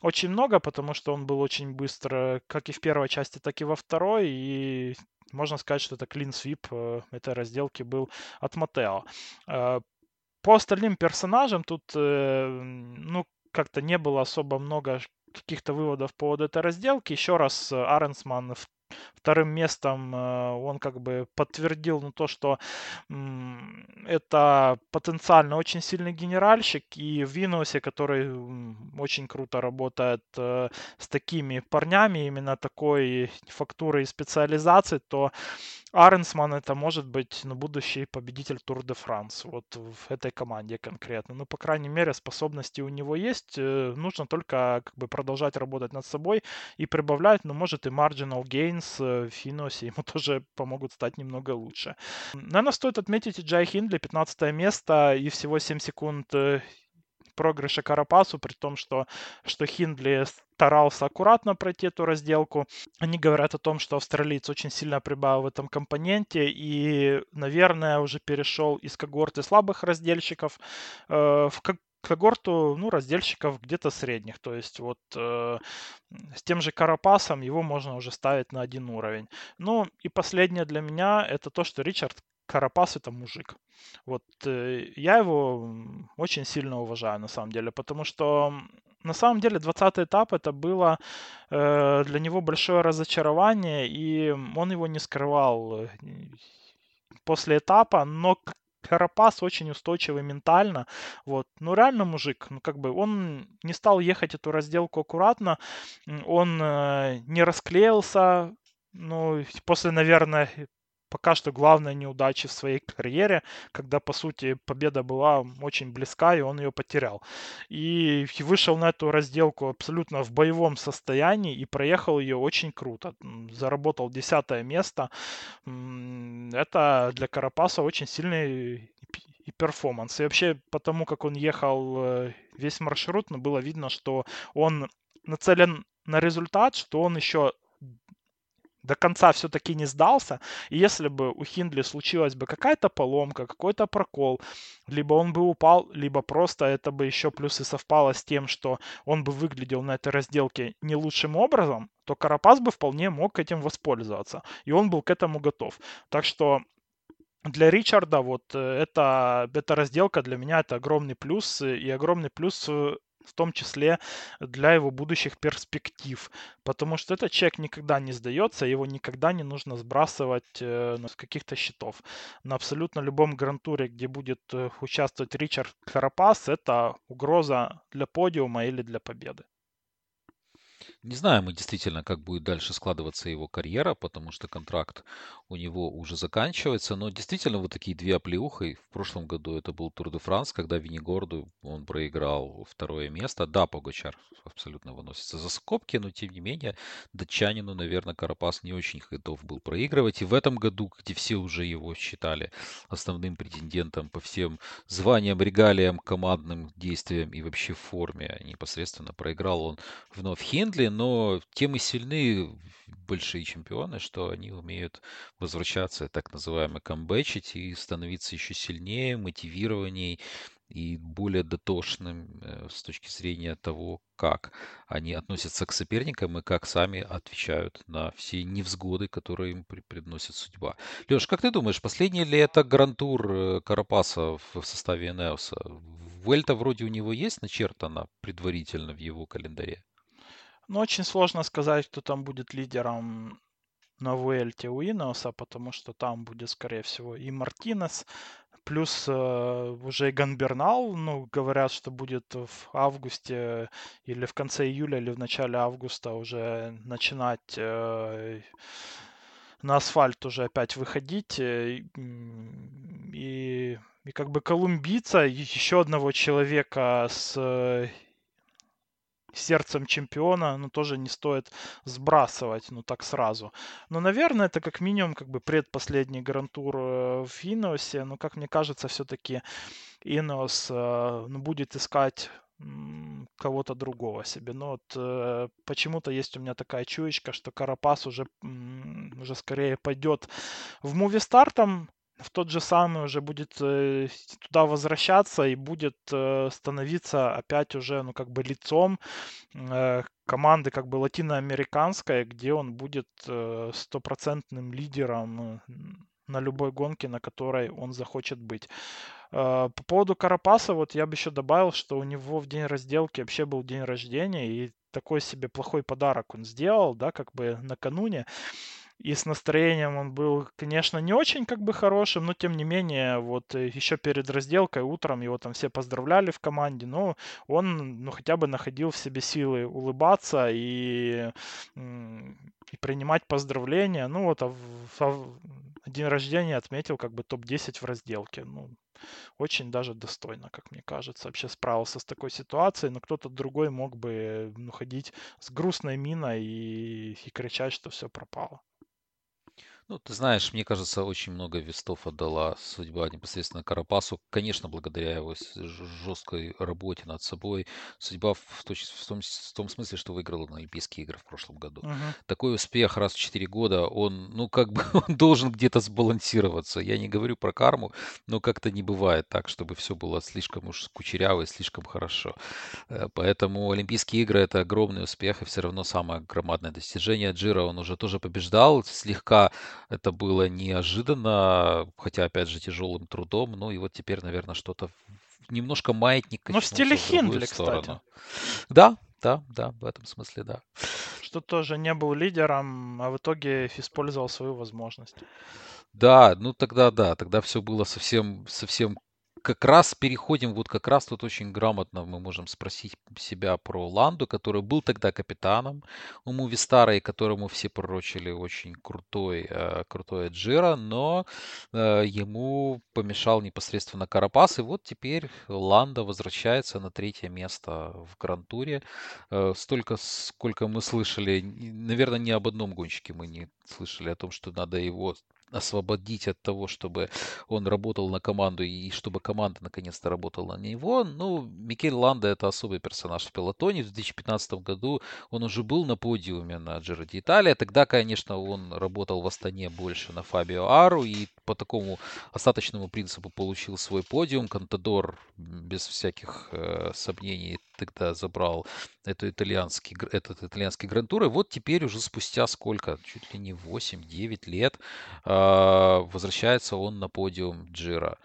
очень много, потому что он был очень быстро, как и в первой части, так и во второй. И можно сказать, что это клин свип э, этой разделки был от Матео. Э, по остальным персонажам тут, э, ну, как-то не было особо много каких-то выводов по поводу этой разделки. Еще раз Аренсман в вторым местом э, он как бы подтвердил ну, то, что это потенциально очень сильный генеральщик, и в Винусе, который очень круто работает э, с такими парнями, именно такой фактуры и специализации, то Аренсман это может быть ну, будущий победитель Тур де Франс вот в этой команде конкретно. Ну, по крайней мере, способности у него есть. Э, нужно только как бы продолжать работать над собой и прибавлять, ну, может, и marginal gains э, в Финосе ему тоже помогут стать немного лучше. Наверное, стоит отметить и Джай Хиндли, 15 место и всего 7 секунд э, проигрыша Карапасу, при том, что, что Хиндли старался аккуратно пройти эту разделку. Они говорят о том, что австралиец очень сильно прибавил в этом компоненте и, наверное, уже перешел из когорты слабых раздельщиков э, в когорту, ну, раздельщиков где-то средних. То есть вот э, с тем же Карапасом его можно уже ставить на один уровень. Ну и последнее для меня это то, что Ричард Карапас это мужик. Вот э, я его очень сильно уважаю на самом деле, потому что на самом деле 20 этап это было э, для него большое разочарование, и он его не скрывал э, после этапа, но Карапас очень устойчивый ментально, вот, ну реально мужик, ну как бы он не стал ехать эту разделку аккуратно, он э, не расклеился, ну после, наверное, пока что главная неудача в своей карьере, когда, по сути, победа была очень близка, и он ее потерял. И вышел на эту разделку абсолютно в боевом состоянии и проехал ее очень круто. Заработал десятое место. Это для Карапаса очень сильный и перформанс. И вообще, потому как он ехал э, весь маршрут, ну, было видно, что он нацелен на результат, что он еще до конца все-таки не сдался, и если бы у Хиндли случилась бы какая-то поломка, какой-то прокол, либо он бы упал, либо просто это бы еще плюс и совпало с тем, что он бы выглядел на этой разделке не лучшим образом, то Карапас бы вполне мог этим воспользоваться, и он был к этому готов. Так что для Ричарда вот э, это, эта разделка для меня это огромный плюс, и огромный плюс э, в том числе для его будущих перспектив. Потому что этот человек никогда не сдается, его никогда не нужно сбрасывать э, с каких-то счетов. На абсолютно любом грантуре, где будет э, участвовать Ричард Карапас, это угроза для подиума или для победы. Не знаем мы действительно, как будет дальше складываться его карьера, потому что контракт у него уже заканчивается. Но действительно вот такие две оплеухи. В прошлом году это был Тур де Франс, когда Винигорду он проиграл второе место. Да, Погачар абсолютно выносится за скобки, но тем не менее датчанину, наверное, Карапас не очень готов был проигрывать. И в этом году, где все уже его считали основным претендентом по всем званиям, регалиям, командным действиям и вообще форме, непосредственно проиграл он вновь Но тем и сильны большие чемпионы, что они умеют возвращаться, так называемый камбэчить и становиться еще сильнее, мотивированней и более дотошным э, с точки зрения того, как они относятся к соперникам и как сами отвечают на все невзгоды, которые им приносит судьба. Леш, как ты думаешь, последний ли это грантур э, Карапаса в составе Энеоса? Вельта вроде у него есть начертана предварительно в его календаре? Ну, очень сложно сказать, кто там будет лидером на Вуэльте у Иноса, потому что там будет, скорее всего, и Мартинес, плюс э, уже и Ганбернал, ну, говорят, что будет в августе или в конце июля или в начале августа уже начинать э, на асфальт уже опять выходить. Э, и, и как бы колумбийца, еще одного человека с э, сердцем чемпиона, ну, тоже не стоит сбрасывать, ну, так сразу. Но, наверное, это как минимум как бы предпоследний грантур э, в Иносе. Но, как мне кажется, все-таки Инос ну, будет искать кого-то другого себе. Но вот э, почему-то есть у меня такая чуечка, что Карапас уже, уже скорее пойдет в муви стартом, в тот же самый уже будет э, туда возвращаться и будет э, становиться опять уже, ну, как бы лицом э, команды как бы латиноамериканской, где он будет стопроцентным лидером на любой гонке, на которой он захочет быть. По поводу Карапаса, вот я бы еще добавил, что у него в день разделки вообще был день рождения, и такой себе плохой подарок он сделал, да, как бы накануне. И с настроением он был, конечно, не очень как бы хорошим, но тем не менее, вот э, еще перед разделкой утром его там все поздравляли в команде, но он, ну, хотя бы находил в себе силы улыбаться и, и принимать поздравления. Ну, вот а в, день рождения отметил как бы топ-10 в разделке. Ну, очень даже достойно, как мне кажется. Вообще справился с такой ситуацией, но кто-то другой мог бы ну, ходить с грустной миной и, и кричать, что все пропало. Ну, ты знаешь, мне кажется, очень много вестов отдала судьба непосредственно Карапасу. Конечно, благодаря его жесткой работе над собой. Судьба в, точ- в, том, в том смысле, что выиграла на Олимпийские игры в прошлом году. Угу. Такой успех раз в 4 года, он, ну, как бы, он должен где-то сбалансироваться. Я не говорю про карму, но как-то не бывает так, чтобы все было слишком уж кучеряво и слишком хорошо. Э, поэтому Олимпийские игры это огромный успех и все равно самое громадное достижение. Джира он уже тоже побеждал, слегка это было неожиданно, хотя, опять же, тяжелым трудом. Ну и вот теперь, наверное, что-то немножко маятник Ну, в стиле Хиндли, кстати. Да, да, да, в этом смысле, да. Что тоже не был лидером, а в итоге использовал свою возможность. Да, ну тогда да, тогда все было совсем, совсем как раз переходим, вот как раз тут очень грамотно мы можем спросить себя про Ланду, который был тогда капитаном у Мувистара, и которому все пророчили очень крутой, э, крутой Джира, но э, ему помешал непосредственно Карапас, и вот теперь Ланда возвращается на третье место в Гран-туре. Э, столько, сколько мы слышали, наверное, ни об одном гонщике мы не слышали о том, что надо его освободить от того, чтобы он работал на команду и чтобы команда наконец-то работала на него. Ну, Микель Ланда это особый персонаж в пелотоне. В 2015 году он уже был на подиуме на Джиро Италия. Тогда, конечно, он работал в Астане больше на Фабио Ару и по такому остаточному принципу получил свой подиум. Контадор без всяких э, сомнений тогда забрал эту итальянский, этот итальянский грантур. И вот теперь уже спустя сколько, чуть ли не 8-9 лет, э, возвращается он на подиум Джира.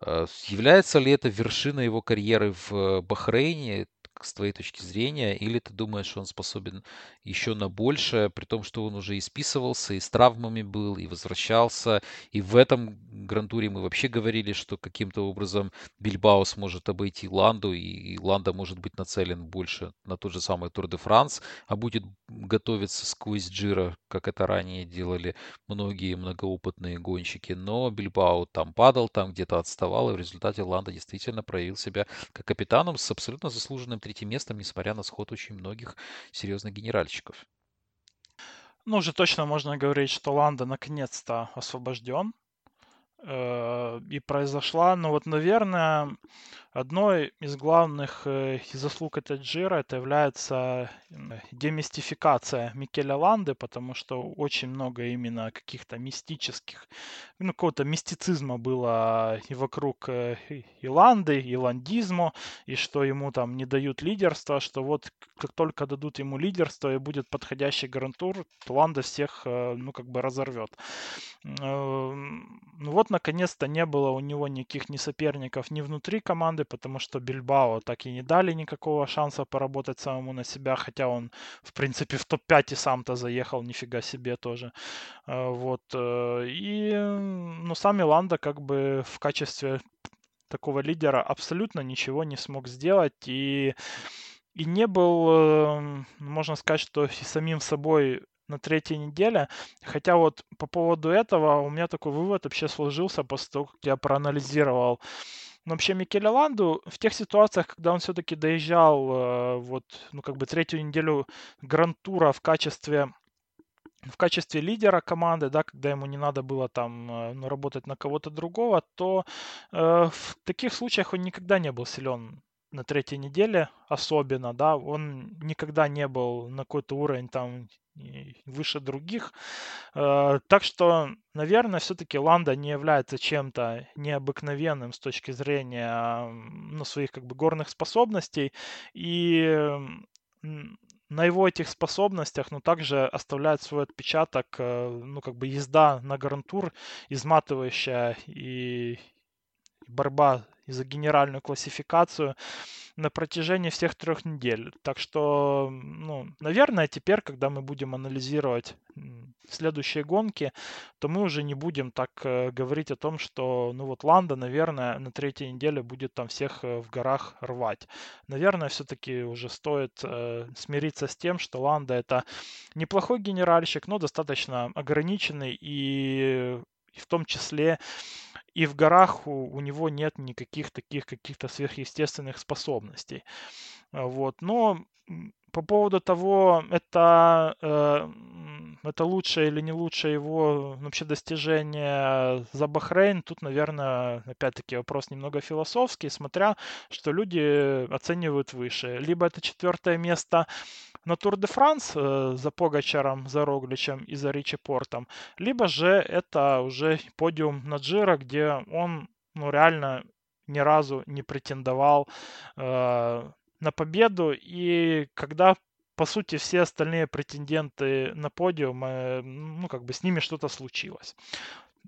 Э, является ли это вершиной его карьеры в Бахрейне? С твоей точки зрения, или ты думаешь, что он способен еще на большее, при том, что он уже и списывался, и с травмами был, и возвращался, и в этом грантуре мы вообще говорили, что каким-то образом Бильбао сможет обойти Ланду, и Ланда может быть нацелен больше на тот же самый Тур де Франс, а будет готовиться сквозь Джира, как это ранее делали многие многоопытные гонщики, но Бильбао там падал, там где-то отставал, и в результате Ланда действительно проявил себя как капитаном с абсолютно заслуженным третьим местом, несмотря на сход очень многих серьезных генеральщиков. Ну, уже точно можно говорить, что Ланда наконец-то освобожден. Э, и произошла, ну вот, наверное, одной из главных э, заслуг этой Джира это является демистификация Микеля Ланды, потому что очень много именно каких-то мистических, ну, какого-то мистицизма было и вокруг э, и Ланды, и ландизму, и что ему там не дают лидерства, что вот как только дадут ему лидерство и будет подходящий гарантур, то Ланда всех, ну, как бы разорвет. Ну вот наконец-то не было у него никаких ни соперников ни внутри команды победы, потому что Бильбао так и не дали никакого шанса поработать самому на себя, хотя он, в принципе, в топ-5 и сам-то заехал, нифига себе тоже. Э, вот. Э, и, ну, сам Миланда как бы в качестве такого лидера абсолютно ничего не смог сделать и и не был, эм, можно сказать, что и самим собой на третьей неделе. Хотя вот по поводу этого у меня такой вывод вообще сложился после того, как я проанализировал но вообще Микеле Ланду в тех ситуациях, когда он все-таки доезжал э, вот, ну, как бы третью неделю Гранд-тура в качестве в качестве лидера команды, да, когда ему не надо было там э, ну, работать на кого-то другого, то э, в таких случаях он никогда не был силен на третьей неделе особенно, да, он никогда не был на какой-то уровень там выше других. Э, так что, наверное, все-таки Ланда не является чем-то необыкновенным с точки зрения ну, своих как бы горных способностей. И на его этих способностях, но также оставляет свой отпечаток, э, ну, как бы езда на гарантур, изматывающая и борьба за генеральную классификацию на протяжении всех трех недель. Так что, ну, наверное, теперь, когда мы будем анализировать следующие гонки, то мы уже не будем так э, говорить о том, что, ну вот, Ланда, наверное, на третьей неделе будет там всех э, в горах рвать. Наверное, все-таки уже стоит э, смириться с тем, что Ланда это неплохой генеральщик, но достаточно ограниченный и, и в том числе и в горах у, у него нет никаких таких каких-то сверхъестественных способностей. А, вот. Но по поводу того, это, э, это лучшее или не лучшее его вообще достижение за Бахрейн, тут, наверное, опять-таки вопрос немного философский, смотря, что люди оценивают выше. Либо это четвертое место на Тур де Франс э, за Погачаром, за Рогличем и за Ричи Портом, либо же это уже подиум на Джира, где он ну, реально ни разу не претендовал э, на победу. И когда, по сути, все остальные претенденты на подиум, э, ну, как бы с ними что-то случилось.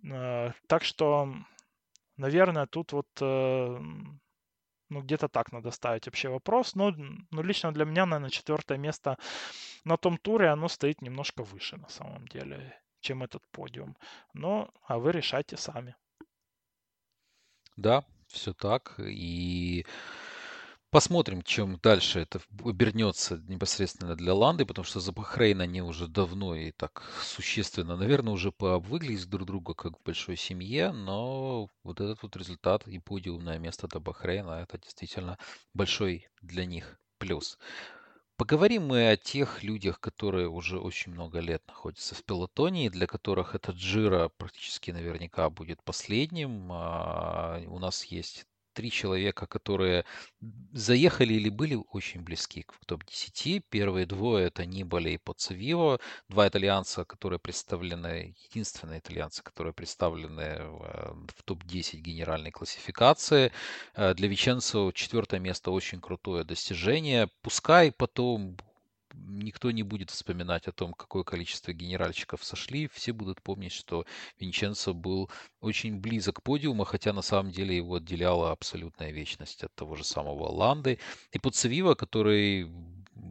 Э, так что, наверное, тут вот э, ну, где-то так надо ставить вообще вопрос. Но, ну, лично для меня, наверное, четвертое место на том туре, оно стоит немножко выше на самом деле, чем этот подиум. Но, а вы решайте сами. Да, все так. И Посмотрим, чем дальше это обернется непосредственно для Ланды, потому что за Бахрейн они уже давно и так существенно, наверное, уже пообвыглись друг друга как в большой семье, но вот этот вот результат и подиумное место до Бахрейна, это действительно большой для них плюс. Поговорим мы о тех людях, которые уже очень много лет находятся в пилотоне, и для которых этот Джира практически наверняка будет последним. А, у нас есть три человека, которые заехали или были очень близки к топ-10. Первые двое это Нибали и Поцевио, два итальянца, которые представлены, единственные итальянцы, которые представлены в, в топ-10 генеральной классификации. Э, для Веченцо четвертое место очень крутое достижение. Пускай потом никто не будет вспоминать о том, какое количество генеральщиков сошли. Все будут помнить, что Винченцо был очень близок к подиуму, хотя на самом деле его отделяла абсолютная вечность от того же самого Ланды. И Пуцевива, который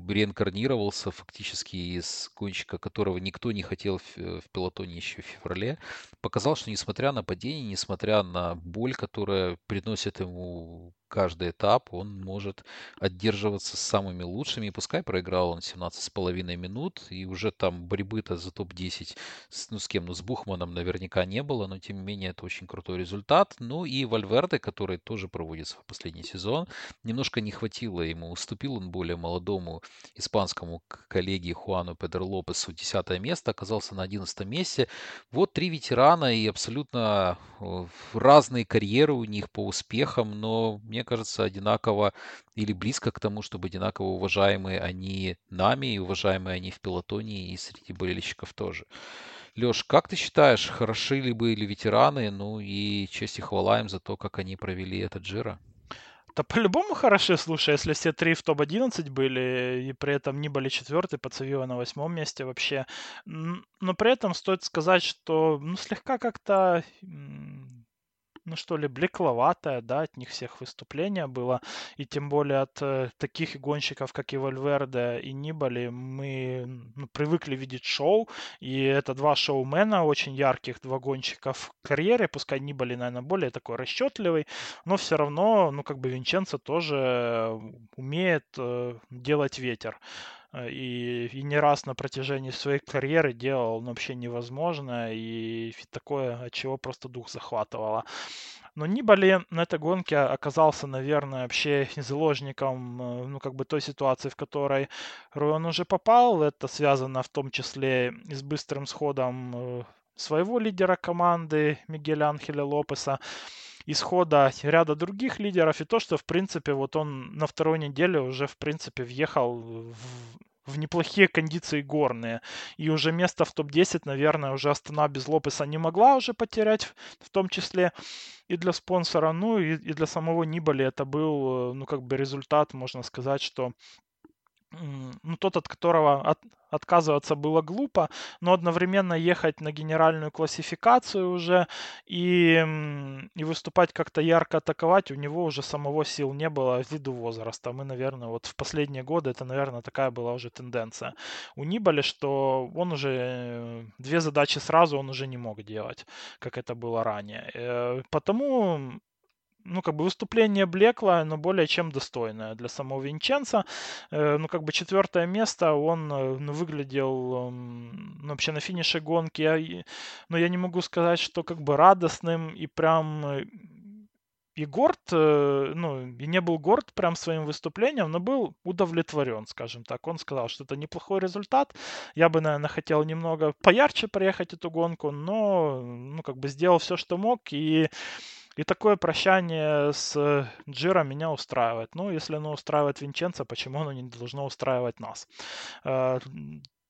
реинкарнировался фактически из гонщика, которого никто не хотел в, в пилотоне еще в феврале, показал, что несмотря на падение, несмотря на боль, которая приносит ему каждый этап он может отдерживаться с самыми лучшими. И пускай проиграл он 17,5 минут, и уже там борьбы-то за топ-10 с, ну, с кем? Ну, с Бухманом наверняка не было, но тем не менее это очень крутой результат. Ну и Вальверде, который тоже проводит свой последний сезон, немножко не хватило ему. Уступил он более молодому испанскому коллеге Хуану Педро Лопесу 10 место, оказался на 11 месте. Вот три ветерана и абсолютно э, разные карьеры у них по успехам, но мне кажется, одинаково или близко к тому, чтобы одинаково уважаемые они нами и уважаемые они в пилотоне и среди болельщиков тоже. Леш, как ты считаешь, хороши ли были ветераны? Ну и честь и хвала им за то, как они провели этот Джира. Да по-любому хороши, слушай, если все три в топ-11 были, и при этом не были четвертый, Пацавива на восьмом месте вообще. Но при этом стоит сказать, что ну, слегка как-то ну что ли, блекловатое, да, от них всех выступление было, и тем более от э, таких гонщиков, как и Вальверде и Нибали, мы ну, привыкли видеть шоу, и это два шоумена очень ярких, два гонщика в карьере, пускай Нибали, наверное, более такой расчетливый, но все равно, ну, как бы Винченцо тоже умеет э, делать ветер. Э, и, и не раз на протяжении своей карьеры делал ну, вообще невозможное, и такое, от чего просто дух захватывало. Но Нибали на этой гонке оказался, наверное, вообще заложником, э, ну, как бы той ситуации, в которой он уже попал. Это связано в том числе и с быстрым сходом э, своего лидера команды Мигеля Анхеля Лопеса, исхода ряда других лидеров, и то, что, в принципе, вот он на второй неделе уже, в принципе, въехал в, в неплохие кондиции горные. И уже место в топ-10, наверное, уже Астана без Лопеса не могла уже потерять, в том числе и для спонсора, ну и, и для самого Нибали это был, э, ну как бы результат, можно сказать, что ну, тот, от которого от, отказываться было глупо, но одновременно ехать на генеральную классификацию уже и, и выступать как-то ярко атаковать, у него уже самого сил не было ввиду возраста. Мы, наверное, вот в последние годы это, наверное, такая была уже тенденция у Нибали, что он уже две задачи сразу он уже не мог делать, как это было ранее. Э, потому ну, как бы выступление блекло, но более чем достойное для самого Винченца. Э, ну, как бы четвертое место, он э, ну, выглядел ну, вообще на финише гонки. Но я не могу сказать, что как бы радостным и прям э, и горд, ну, и не был горд прям своим выступлением, но был удовлетворен, скажем так. Он сказал, что это неплохой результат. Я бы, наверное, хотел немного поярче проехать эту гонку, но, ну, как бы сделал все, что мог, и и такое прощание с Джира меня устраивает. Ну, если оно устраивает Винченца, почему оно не должно устраивать нас? Э,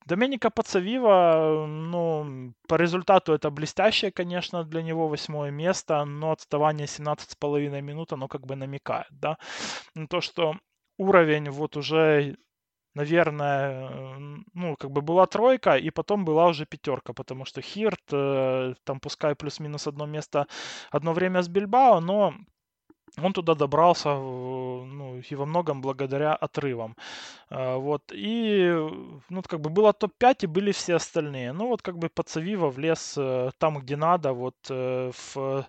Доменика Пацавива, ну, по результату это блестящее, конечно, для него восьмое место, но отставание 17,5 минут, оно как бы намекает, да, на то, что уровень вот уже наверное, ну, как бы была тройка, и потом была уже пятерка, потому что Хирт, э, там пускай плюс-минус одно место одно время с Бильбао, но он туда добрался, ну, и во многом благодаря отрывам. Э, вот, и, ну, как бы было топ-5, и были все остальные. Ну, вот, как бы Пацавива влез э, там, где надо, вот, в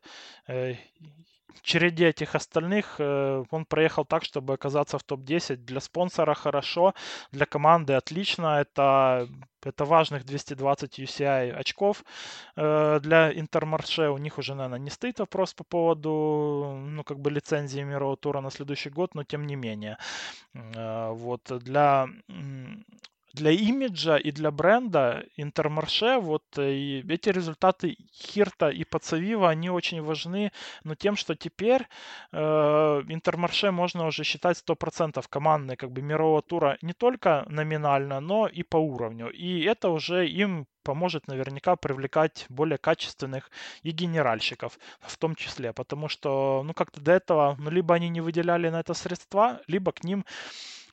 череде этих остальных э, он проехал так, чтобы оказаться в топ-10. Для спонсора хорошо, для команды отлично. Это, это важных 220 UCI очков. Э, для Интермарше у них уже, наверное, не стоит вопрос по поводу ну, как бы лицензии мирового тура на следующий год, но тем не менее. Э, вот для для имиджа и для бренда Интермарше вот э, и эти результаты Хирта и Пацавива, они очень важны, но тем, что теперь э, Интермарше можно уже считать 100% командной как бы мирового тура не только номинально, но и по уровню. И это уже им поможет наверняка привлекать более качественных и генеральщиков в том числе, потому что, ну, как-то до этого, ну, либо они не выделяли на это средства, либо к ним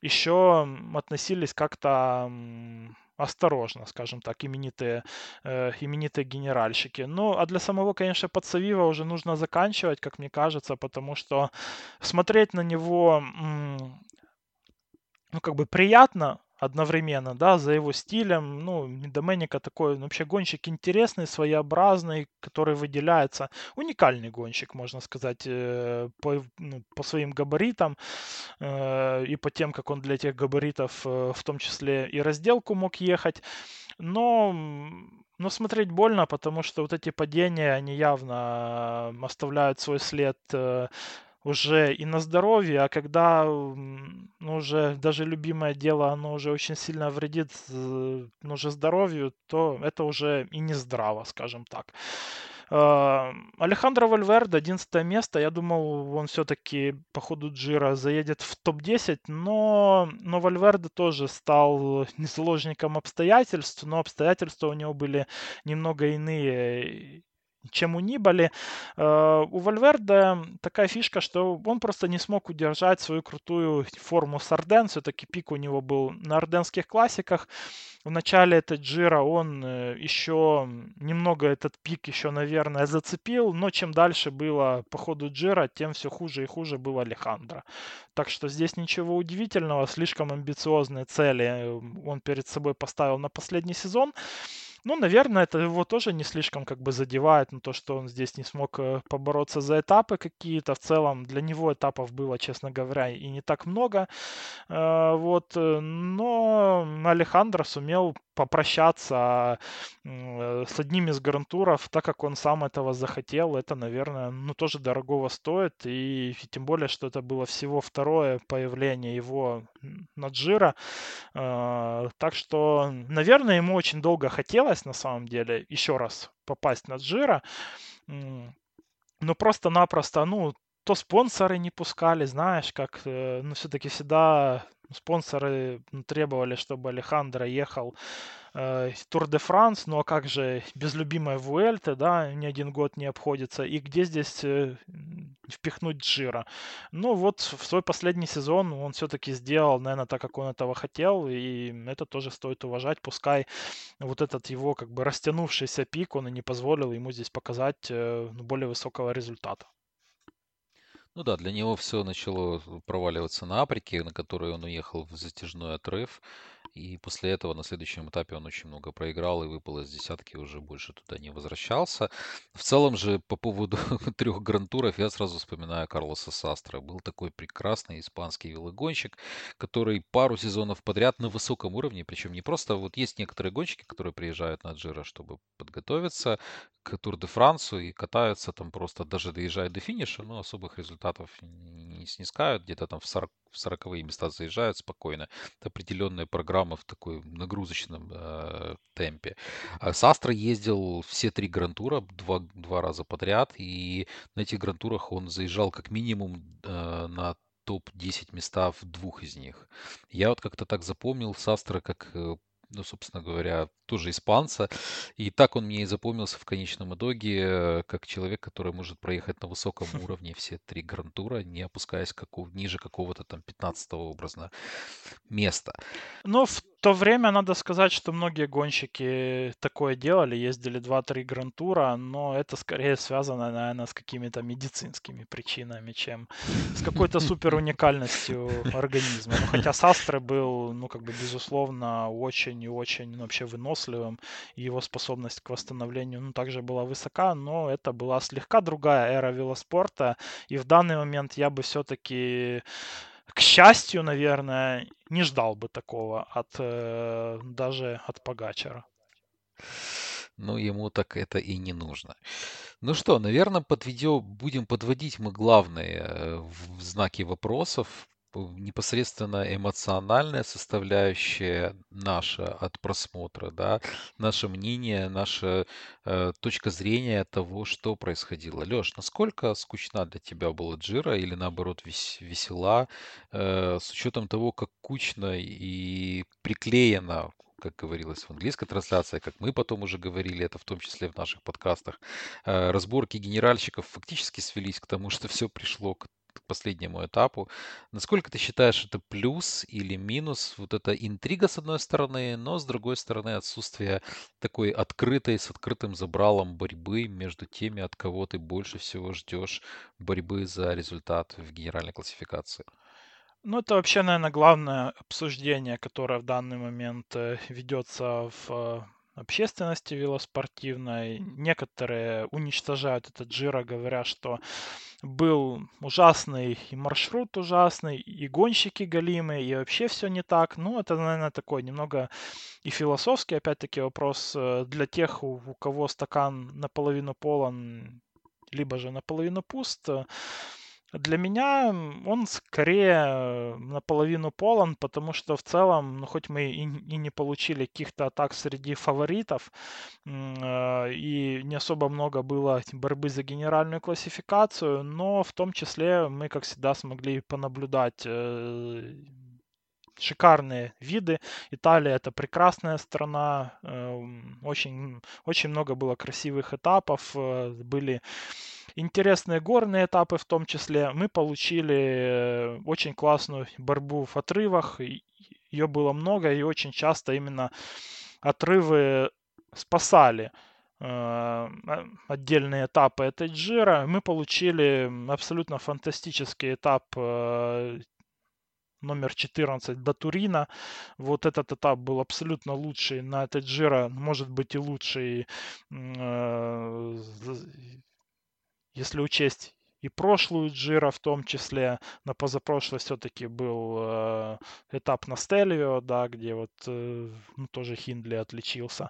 еще относились как-то осторожно, скажем так, именитые, э, именитые генеральщики. Ну, а для самого, конечно, Подсавива уже нужно заканчивать, как мне кажется, потому что смотреть на него, ну, как бы приятно, одновременно, да, за его стилем. Ну, Доменика такой, вообще гонщик интересный, своеобразный, который выделяется. Уникальный гонщик, можно сказать, э, по, ну, по своим габаритам э, и по тем, как он для этих габаритов э, в том числе и разделку мог ехать. Но но смотреть больно, потому что вот эти падения, они явно оставляют свой след уже и на здоровье, а когда ну, уже даже любимое дело, оно уже очень сильно вредит ну, уже здоровью, то это уже и не здраво, скажем так. А, Алехандро Вальверде, 11 место. Я думал, он все-таки по ходу Джиро заедет в топ-10, но, но Вальверде тоже стал не заложником обстоятельств, но обстоятельства у него были немного иные чем у Нибали. Э, у Вальверде такая фишка, что он просто не смог удержать свою крутую форму с Арден. Все-таки пик у него был на орденских классиках. В начале этой джира он э, еще немного этот пик еще, наверное, зацепил, но чем дальше было по ходу джира, тем все хуже и хуже был Алехандро. Так что здесь ничего удивительного, слишком амбициозные цели э, он перед собой поставил на последний сезон. Ну, наверное, это его тоже не слишком как бы задевает, на то, что он здесь не смог э, побороться за этапы какие-то. В целом для него этапов было, честно говоря, и не так много. Э, вот, э, но Алехандро сумел попрощаться с одним из гарантуров, так как он сам этого захотел. Это, наверное, ну, тоже дорогого стоит. И тем более, что это было всего второе появление его на Джира. Так что, наверное, ему очень долго хотелось, на самом деле, еще раз попасть на Джира. Но просто-напросто, ну, то спонсоры не пускали, знаешь, как, э, ну, все-таки всегда спонсоры требовали, чтобы Алехандро ехал э, Тур де Франс, ну а как же без любимой Вуэльты, да, ни один год не обходится, и где здесь э, впихнуть Джира? Ну вот в свой последний сезон он все-таки сделал, наверное, так, как он этого хотел, и это тоже стоит уважать, пускай вот этот его как бы растянувшийся пик, он и не позволил ему здесь показать э, более высокого результата. Ну да, для него все начало проваливаться на Априке, на которой он уехал в затяжной отрыв. И после этого на следующем этапе он очень много проиграл и выпал из десятки, уже больше туда не возвращался. В целом же по поводу трех грантуров я сразу вспоминаю Карлоса Састра. Был такой прекрасный испанский велогонщик, который пару сезонов подряд на высоком уровне, причем не просто, вот есть некоторые гонщики, которые приезжают на Джиро, чтобы подготовиться к Тур де Франсу и катаются там просто, даже доезжают до финиша, но особых результатов не снискают, где-то там в 40 в 40 места заезжают спокойно. Это определенная программа в такой нагрузочном э, темпе. А Састра ездил все три грантура два, два раза подряд, и на этих грантурах он заезжал как минимум э, на топ-10 места в двух из них. Я вот как-то так запомнил Састра как э, ну, собственно говоря, тоже испанца. И так он мне и запомнился в конечном итоге, э, как человек, который может проехать на высоком уровне все три грантура, не опускаясь каков, ниже какого-то там 15 образно места. Ну, в то время надо сказать, что многие гонщики такое делали, ездили 2-3 грантура, но это скорее связано, наверное, с какими-то медицинскими причинами, чем с какой-то супер уникальностью организма. Ну, хотя Састры был, ну, как бы, безусловно, очень и очень ну, вообще выносливым, и его способность к восстановлению, ну, также была высока, но это была слегка другая эра велоспорта, и в данный момент я бы все-таки к счастью, наверное, не ждал бы такого от э, даже от Погачера. Ну, ему так это и не нужно. Ну что, наверное, подведем, будем подводить мы главные э, в знаки вопросов непосредственно эмоциональная составляющая наша от просмотра, да, наше мнение, наша э, точка зрения того, что происходило. Леш, насколько скучна для тебя была Джира или наоборот вес, весела, э, с учетом того, как кучно и приклеено как говорилось в английской трансляции, как мы потом уже говорили, это в том числе в наших подкастах, э, разборки генеральщиков фактически свелись к тому, что все пришло к к последнему этапу. Насколько ты считаешь, это плюс или минус? Вот эта интрига с одной стороны, но с другой стороны отсутствие такой открытой, с открытым забралом борьбы между теми, от кого ты больше всего ждешь борьбы за результат в генеральной классификации. Ну, это вообще, наверное, главное обсуждение, которое в данный момент э, ведется в э, общественности велоспортивной. Некоторые уничтожают этот Джира, говоря, что был ужасный и маршрут ужасный, и гонщики галимые, и вообще все не так. Ну, это, наверное, такой немного и философский, опять-таки, вопрос э, для тех, у, у кого стакан наполовину полон, либо же наполовину пуст. Для меня он скорее наполовину полон, потому что в целом, ну, хоть мы и, и не получили каких-то атак среди фаворитов, э, и не особо много было борьбы за генеральную классификацию, но в том числе мы, как всегда, смогли понаблюдать э, шикарные виды. Италия это прекрасная страна, эм, очень, очень много было красивых этапов, э, были интересные горные этапы в том числе. Мы получили э, очень классную борьбу в отрывах, ее было много, и очень часто именно отрывы спасали э, отдельные этапы этой джира. Мы получили абсолютно фантастический этап номер 14 до Турина. Вот этот этап был абсолютно лучший на этой Джиро, может быть и лучший, э, если учесть и прошлую Джиро в том числе, на позапрошлой все-таки был э, этап на Стелвио, да, где вот э, ну, тоже Хиндли отличился.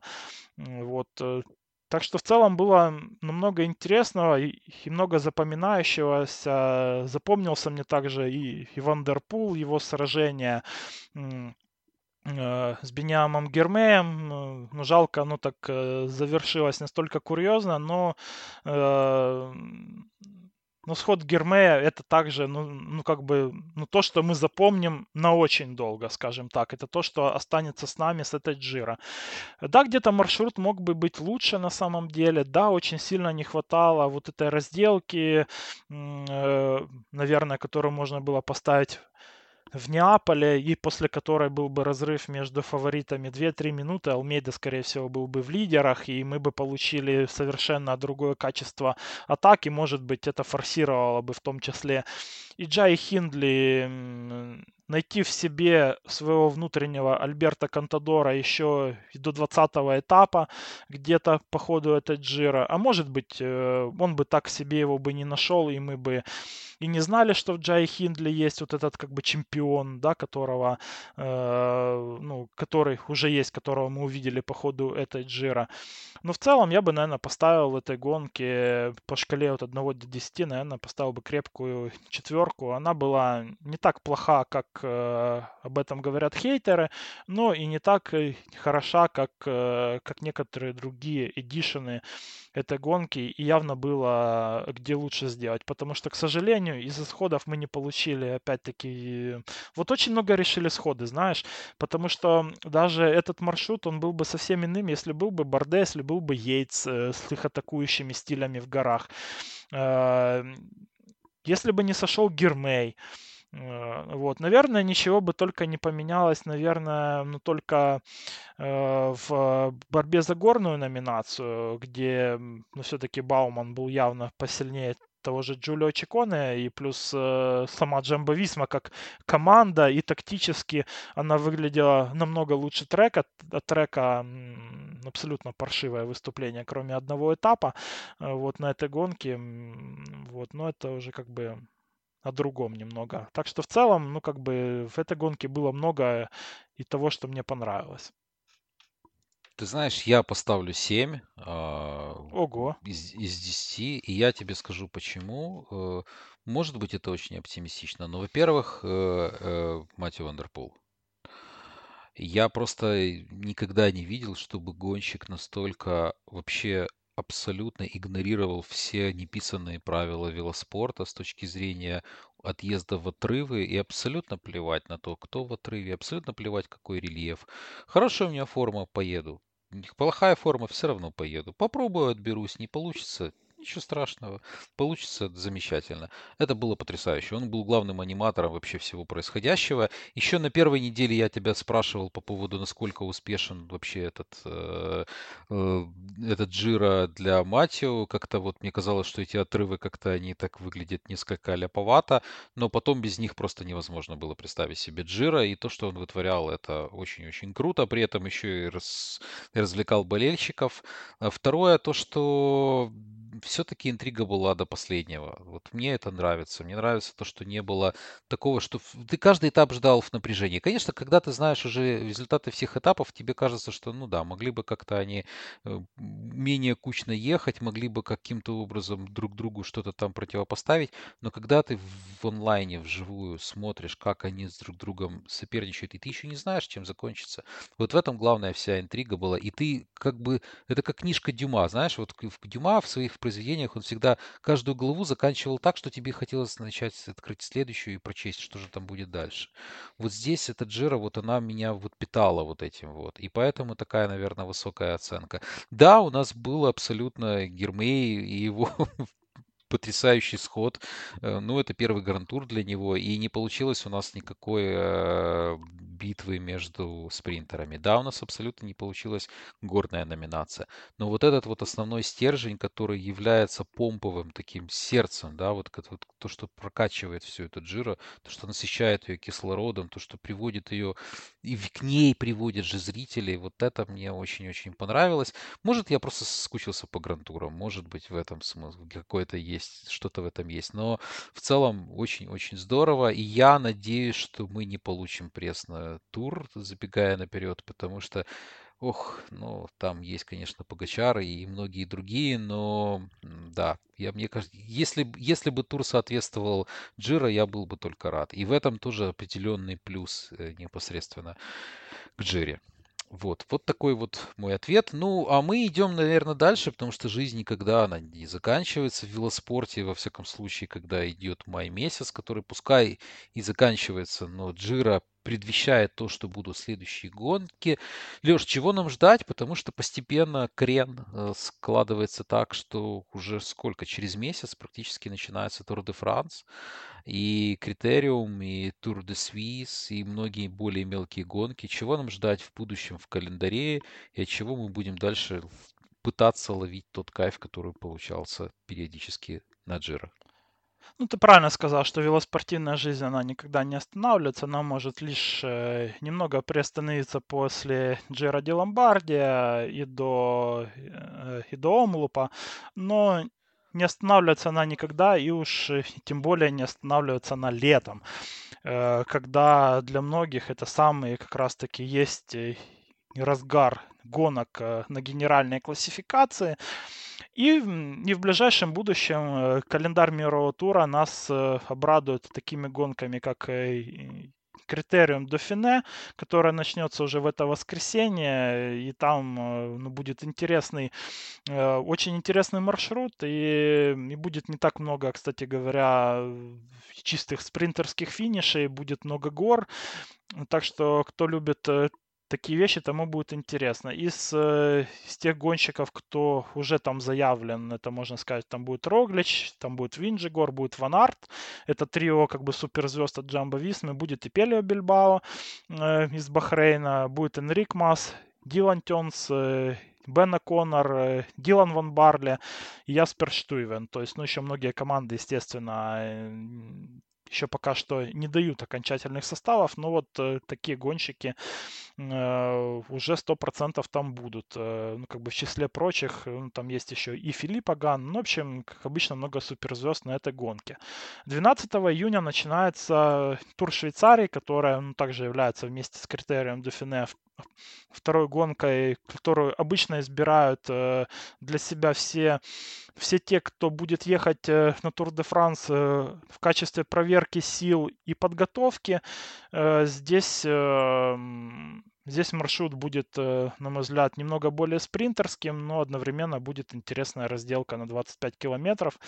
Вот так что в целом было много интересного и, много запоминающегося. Запомнился мне также и, и Вандерпул, его сражение э, с Бениамом Гермеем. Ну, ну, жалко, оно так э, завершилось настолько курьезно, но э, но сход Гермея это также, ну, ну, как бы, ну, то, что мы запомним на очень долго, скажем так. Это то, что останется с нами с этой джира. Да, где-то маршрут мог бы быть лучше на самом деле. Да, очень сильно не хватало вот этой разделки, э, наверное, которую можно было поставить в Неаполе, и после которой был бы разрыв между фаворитами 2-3 минуты, Алмейда, скорее всего, был бы в лидерах, и мы бы получили совершенно другое качество атаки. Может быть, это форсировало бы в том числе и Джай Хиндли найти в себе своего внутреннего Альберта Кантадора еще до 20 этапа, где-то по ходу этой джира. А может быть, э, он бы так себе его бы не нашел, и мы бы и не знали, что в Джай Хиндли есть вот этот как бы чемпион, да, которого, э, ну, который уже есть, которого мы увидели по ходу этой джира. Но в целом я бы, наверное, поставил этой гонке по шкале от 1 до 10, наверное, поставил бы крепкую четверку. Она была не так плоха, как э, об этом говорят хейтеры, но и не так э, хороша, как, э, как некоторые другие эдишены этой гонки, и явно было где лучше сделать, потому что, к сожалению, из исходов мы не получили, опять-таки, вот очень много решили сходы, знаешь, потому что даже этот маршрут, он был бы совсем иным, если был бы Борде, если был бы Йейтс э, с их атакующими стилями в горах, э, если бы не сошел Гермей, Э, вот, наверное, ничего бы только не поменялось, наверное, ну только э, в борьбе за горную номинацию, где, ну, все-таки Бауман был явно посильнее того же Джулио Чиконе, и плюс э, сама Джамбо Висма как команда, и тактически она выглядела намного лучше трека. От трека абсолютно паршивое выступление, кроме одного этапа э, вот на этой гонке. Вот, но это уже как бы о другом немного. Так что в целом, ну, как бы в этой гонке было много и того, что мне понравилось. Ты знаешь, я поставлю 7 а, Ого. из, из 10, и я тебе скажу почему. Э, может быть, это очень оптимистично, но, во-первых, э, э, Матье Вандерпул. Я просто никогда не видел, чтобы гонщик настолько вообще абсолютно игнорировал все неписанные правила велоспорта с точки зрения отъезда в отрывы и абсолютно плевать на то, кто в отрыве, абсолютно плевать, какой рельеф. Хорошая у меня форма, поеду. Плохая форма, все равно поеду. Попробую, отберусь, не получится, Ничего страшного. Получится замечательно. Это было потрясающе. Он был главным аниматором вообще всего происходящего. Еще на первой неделе я тебя спрашивал по поводу, насколько успешен вообще этот, э, э, этот Джира для Матио. Как-то вот мне казалось, что эти отрывы как-то они так выглядят несколько ляповато, но потом без них просто невозможно было представить себе Джира. И то, что он вытворял, это очень-очень круто. При этом еще и раз, развлекал болельщиков. А второе, то, что все-таки интрига была до последнего. Вот мне это нравится. Мне нравится то, что не было такого, что ты каждый этап ждал в напряжении. Конечно, когда ты знаешь уже результаты всех этапов, тебе кажется, что, ну да, могли бы как-то они э, менее кучно ехать, могли бы каким-то образом друг другу что-то там противопоставить. Но когда ты в онлайне, вживую смотришь, как они с друг другом соперничают, и ты еще не знаешь, чем закончится. Вот в этом главная вся интрига была. И ты как бы, это как книжка Дюма, знаешь, вот Дюма в своих произведениях он всегда каждую главу заканчивал так, что тебе хотелось начать открыть следующую и прочесть, что же там будет дальше. Вот здесь эта Джира, вот она меня вот питала вот этим вот. И поэтому такая, наверное, высокая оценка. Да, у нас был абсолютно Гермей и его потрясающий сход. Э, ну, это первый гран-тур для него, и не получилось у нас никакой э, битвы между спринтерами. Да, у нас абсолютно не получилась горная номинация. Но вот этот вот основной стержень, который является помповым таким сердцем, да, вот, вот то, что прокачивает всю эту джиро, то, что насыщает ее кислородом, то, что приводит ее, и к ней приводит же зрителей, вот это мне очень-очень понравилось. Может, я просто соскучился по грантурам, может быть, в этом смысл какой-то есть, что-то в этом есть. Но в целом очень-очень здорово, и я надеюсь, что мы не получим прессно тур, забегая наперед, потому что, ох, ну, там есть, конечно, Погачары и многие другие, но да, я, мне кажется, если, если бы тур соответствовал Джира, я был бы только рад. И в этом тоже определенный плюс э, непосредственно к Джире. Вот, вот такой вот мой ответ. Ну, а мы идем, наверное, дальше, потому что жизнь никогда она не заканчивается в велоспорте, во всяком случае, когда идет май месяц, который пускай и заканчивается, но Джира предвещает то, что будут следующие гонки. Леш, чего нам ждать? Потому что постепенно крен э, складывается так, что уже сколько? Через месяц практически начинается Тур де Франс, и Критериум, и Тур де Свис, и многие более мелкие гонки. Чего нам ждать в будущем в календаре, и от чего мы будем дальше пытаться ловить тот кайф, который получался периодически на Джиро? Ну, ты правильно сказал, что велоспортивная жизнь, она никогда не останавливается, она может лишь э, немного приостановиться после Джира Ди Ломбардия и до, э, и до Омлупа, но не останавливается она никогда, и уж э, тем более не останавливается она летом, э, когда для многих это самый как раз-таки есть э, разгар гонок на генеральной классификации. И, и в ближайшем будущем календарь мирового тура нас обрадует такими гонками, как Критериум Дофине, которая начнется уже в это воскресенье, и там ну, будет интересный, очень интересный маршрут, и, и будет не так много, кстати говоря, чистых спринтерских финишей, будет много гор, так что кто любит такие вещи тому будет интересно. Из, э, из тех гонщиков, кто уже там заявлен, это можно сказать, там будет Роглич, там будет Винджигор, будет Ван Арт. Это трио как бы суперзвезд от Джамбо Висмы. Будет и Пелио Бильбао э, из Бахрейна, будет Энрик Мас, Дилан Тёнс, э, Бена Коннор, э, Дилан Ван Барли и Яспер Штуйвен. То есть, ну, еще многие команды, естественно, э, еще пока что не дают окончательных составов, но вот э, такие гонщики уже 100% там будут. Э, ну, как бы в числе прочих, ну, там есть еще и Филипп Аган. Ну, в общем, как обычно, много суперзвезд на этой гонке. 12 июня начинается тур Швейцарии, которая ну, также является вместе с критерием Дюфине второй гонкой, которую обычно избирают э, для себя все, все те, кто будет ехать э, на Тур де Франс э, в качестве проверки сил и подготовки. Здесь Здесь маршрут будет, на мой взгляд, немного более спринтерским, но одновременно будет интересная разделка на 25 километров.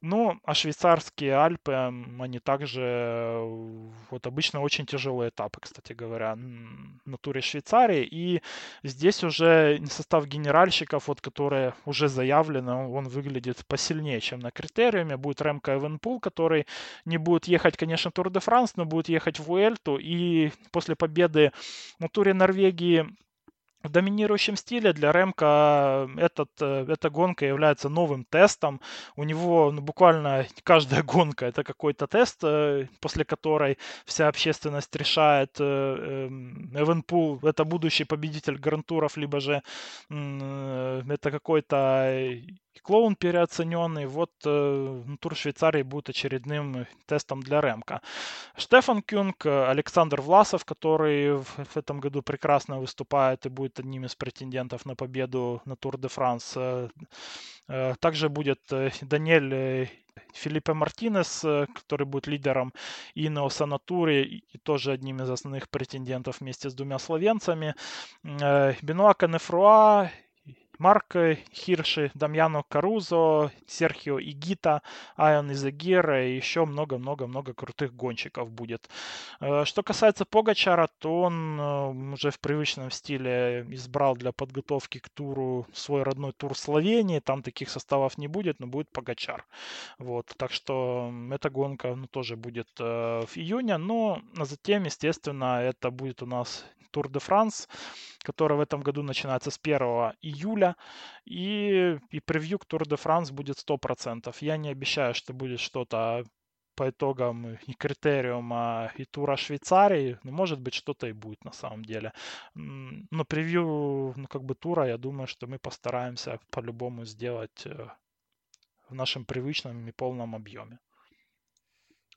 Ну, а швейцарские Альпы, они также э, вот обычно очень тяжелые этапы, кстати говоря, на туре Швейцарии. И здесь уже состав генеральщиков, вот, которые уже заявлены, он выглядит посильнее, чем на критериуме. Будет Ремко Эвенпул, который не будет ехать, конечно, Тур де Франс, но будет ехать в Уэльту. И после победы на туре Норвегии в доминирующем стиле для Ремка этот, э, эта гонка является новым тестом. У него ну, буквально каждая гонка это какой-то тест, э, после которой вся общественность решает, э, эм, Эвенпул это будущий победитель грантуров, либо же это какой-то клоун переоцененный. Вот э, тур Швейцарии будет очередным тестом для Ремка. Штефан Кюнг, Александр Власов, который в, этом году прекрасно выступает и будет одним из претендентов на победу на Тур де Франс. Э, э, также будет э, Даниэль э, Филиппе Мартинес, который будет лидером Инеоса на и тоже одним из основных претендентов вместе с двумя словенцами. Бенуа Канефруа Марк Хирши, Дамьяно Карузо, Серхио Игита, Айон Изагира и еще много-много-много крутых гонщиков будет. Э, что касается Погачара, то он э, уже в привычном стиле избрал для подготовки к туру свой родной тур Словении. Там таких составов не будет, но будет Погачар. Вот. Так что эта гонка ну, тоже будет э, в июне. Но затем, естественно, это будет у нас Тур де Франс, который в этом году начинается с 1 июля. И, и превью к Тур де Франс будет 100%. Я не обещаю, что будет что-то по итогам и критериума и тура Швейцарии, ну, может быть, что-то и будет на самом деле. Но превью, ну, как бы тура, я думаю, что мы постараемся по-любому сделать э, в нашем привычном и полном объеме.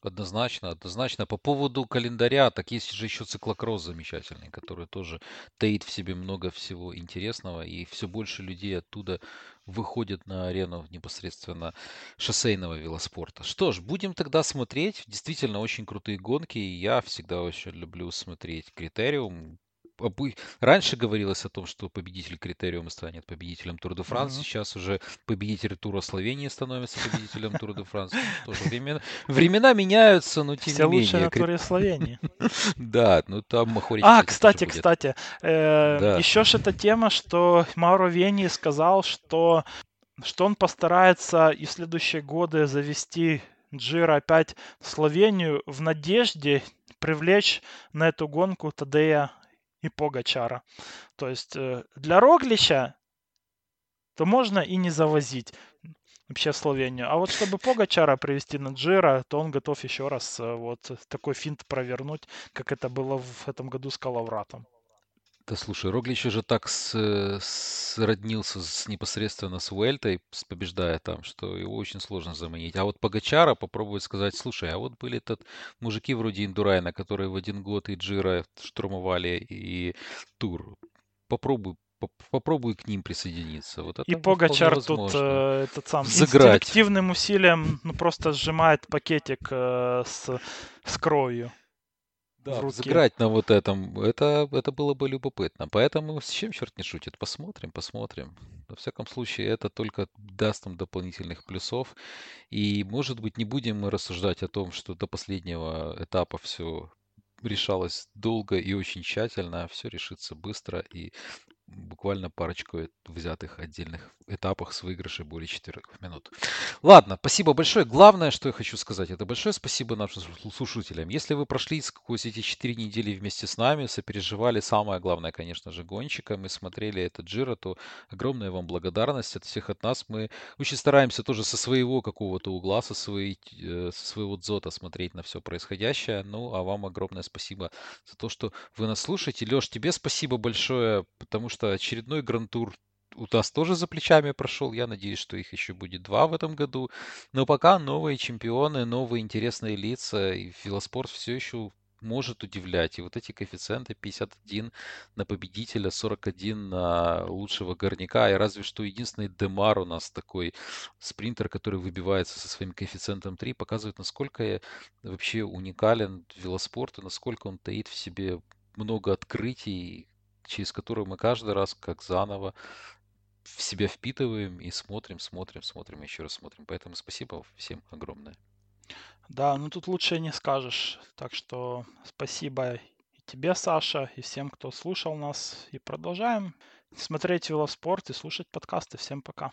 Однозначно, однозначно. По поводу календаря, так есть же еще циклокросс замечательный, который тоже таит в себе много всего интересного, и все больше людей оттуда выходят на арену непосредственно шоссейного велоспорта. Что ж, будем тогда смотреть. Действительно, очень крутые гонки, и я всегда очень люблю смотреть Критериум раньше говорилось о том, что победитель критериума станет победителем Тур де Франс. Угу. Сейчас уже победитель Тура Словении становится победителем Тур де Франс. Тоже времена, времена меняются, но тем Все не менее. Все лучше на Туре Словении. Да, ну там Махорич. А, кстати, кстати, э, еще же эта тема, что Мауро Вени сказал, что что он постарается и в следующие годы завести Джира опять в Словению в надежде привлечь на эту гонку Тадея и Погачара. То есть э, для Роглича то можно и не завозить вообще в Словению. А вот чтобы Погачара привести на Джира, то он готов еще раз э, вот такой финт провернуть, как это было в этом году с Калавратом. Да слушай, Роглич уже так с, сроднился с, непосредственно с Уэльтой, побеждая там, что его очень сложно заманить. А вот Погачара попробовать сказать, слушай, а вот были тут мужики вроде Индурайна, которые в один год и Джира штурмовали, и Тур. Попробуй попробуй к ним присоединиться. Вот это и Погачар тут э, этот сам Взыграть. инстинктивным усилием ну, просто сжимает пакетик э, с, с кровью. Да, взыграть на вот этом, это, это было бы любопытно. Поэтому с чем черт не шутит? Посмотрим, посмотрим. Во всяком случае, это только даст нам дополнительных плюсов. И, может быть, не будем мы рассуждать о том, что до последнего этапа все решалось долго и очень тщательно, все решится быстро и буквально парочку взятых отдельных этапах с выигрышей более 4 минут. Ладно, спасибо большое. Главное, что я хочу сказать, это большое спасибо нашим слушателям. Если вы прошли сквозь эти 4 недели вместе с нами, сопереживали самое главное, конечно же, гонщика, мы смотрели этот Джиро, то огромная вам благодарность от всех от нас. Мы очень стараемся тоже со своего какого-то угла, со, своей, э, со своего дзота смотреть на все происходящее. Ну, а вам огромное спасибо за то, что вы нас слушаете. Леш, тебе спасибо большое, потому что очередной гран-тур у нас тоже за плечами прошел. Я надеюсь, что их еще будет два в этом году. Но пока новые чемпионы, новые интересные лица, и велоспорт все еще может удивлять. И вот эти коэффициенты 51 на победителя, 41 на лучшего горняка. И разве что единственный Демар у нас такой спринтер, который выбивается со своим коэффициентом 3, показывает, насколько вообще уникален велоспорт и насколько он таит в себе много открытий, через которую мы каждый раз как заново в себя впитываем и смотрим, смотрим, смотрим, еще раз смотрим. Поэтому спасибо всем огромное. Да, ну тут лучше не скажешь. Так что спасибо и тебе, Саша, и всем, кто слушал нас. И продолжаем смотреть велоспорт и слушать подкасты. Всем пока.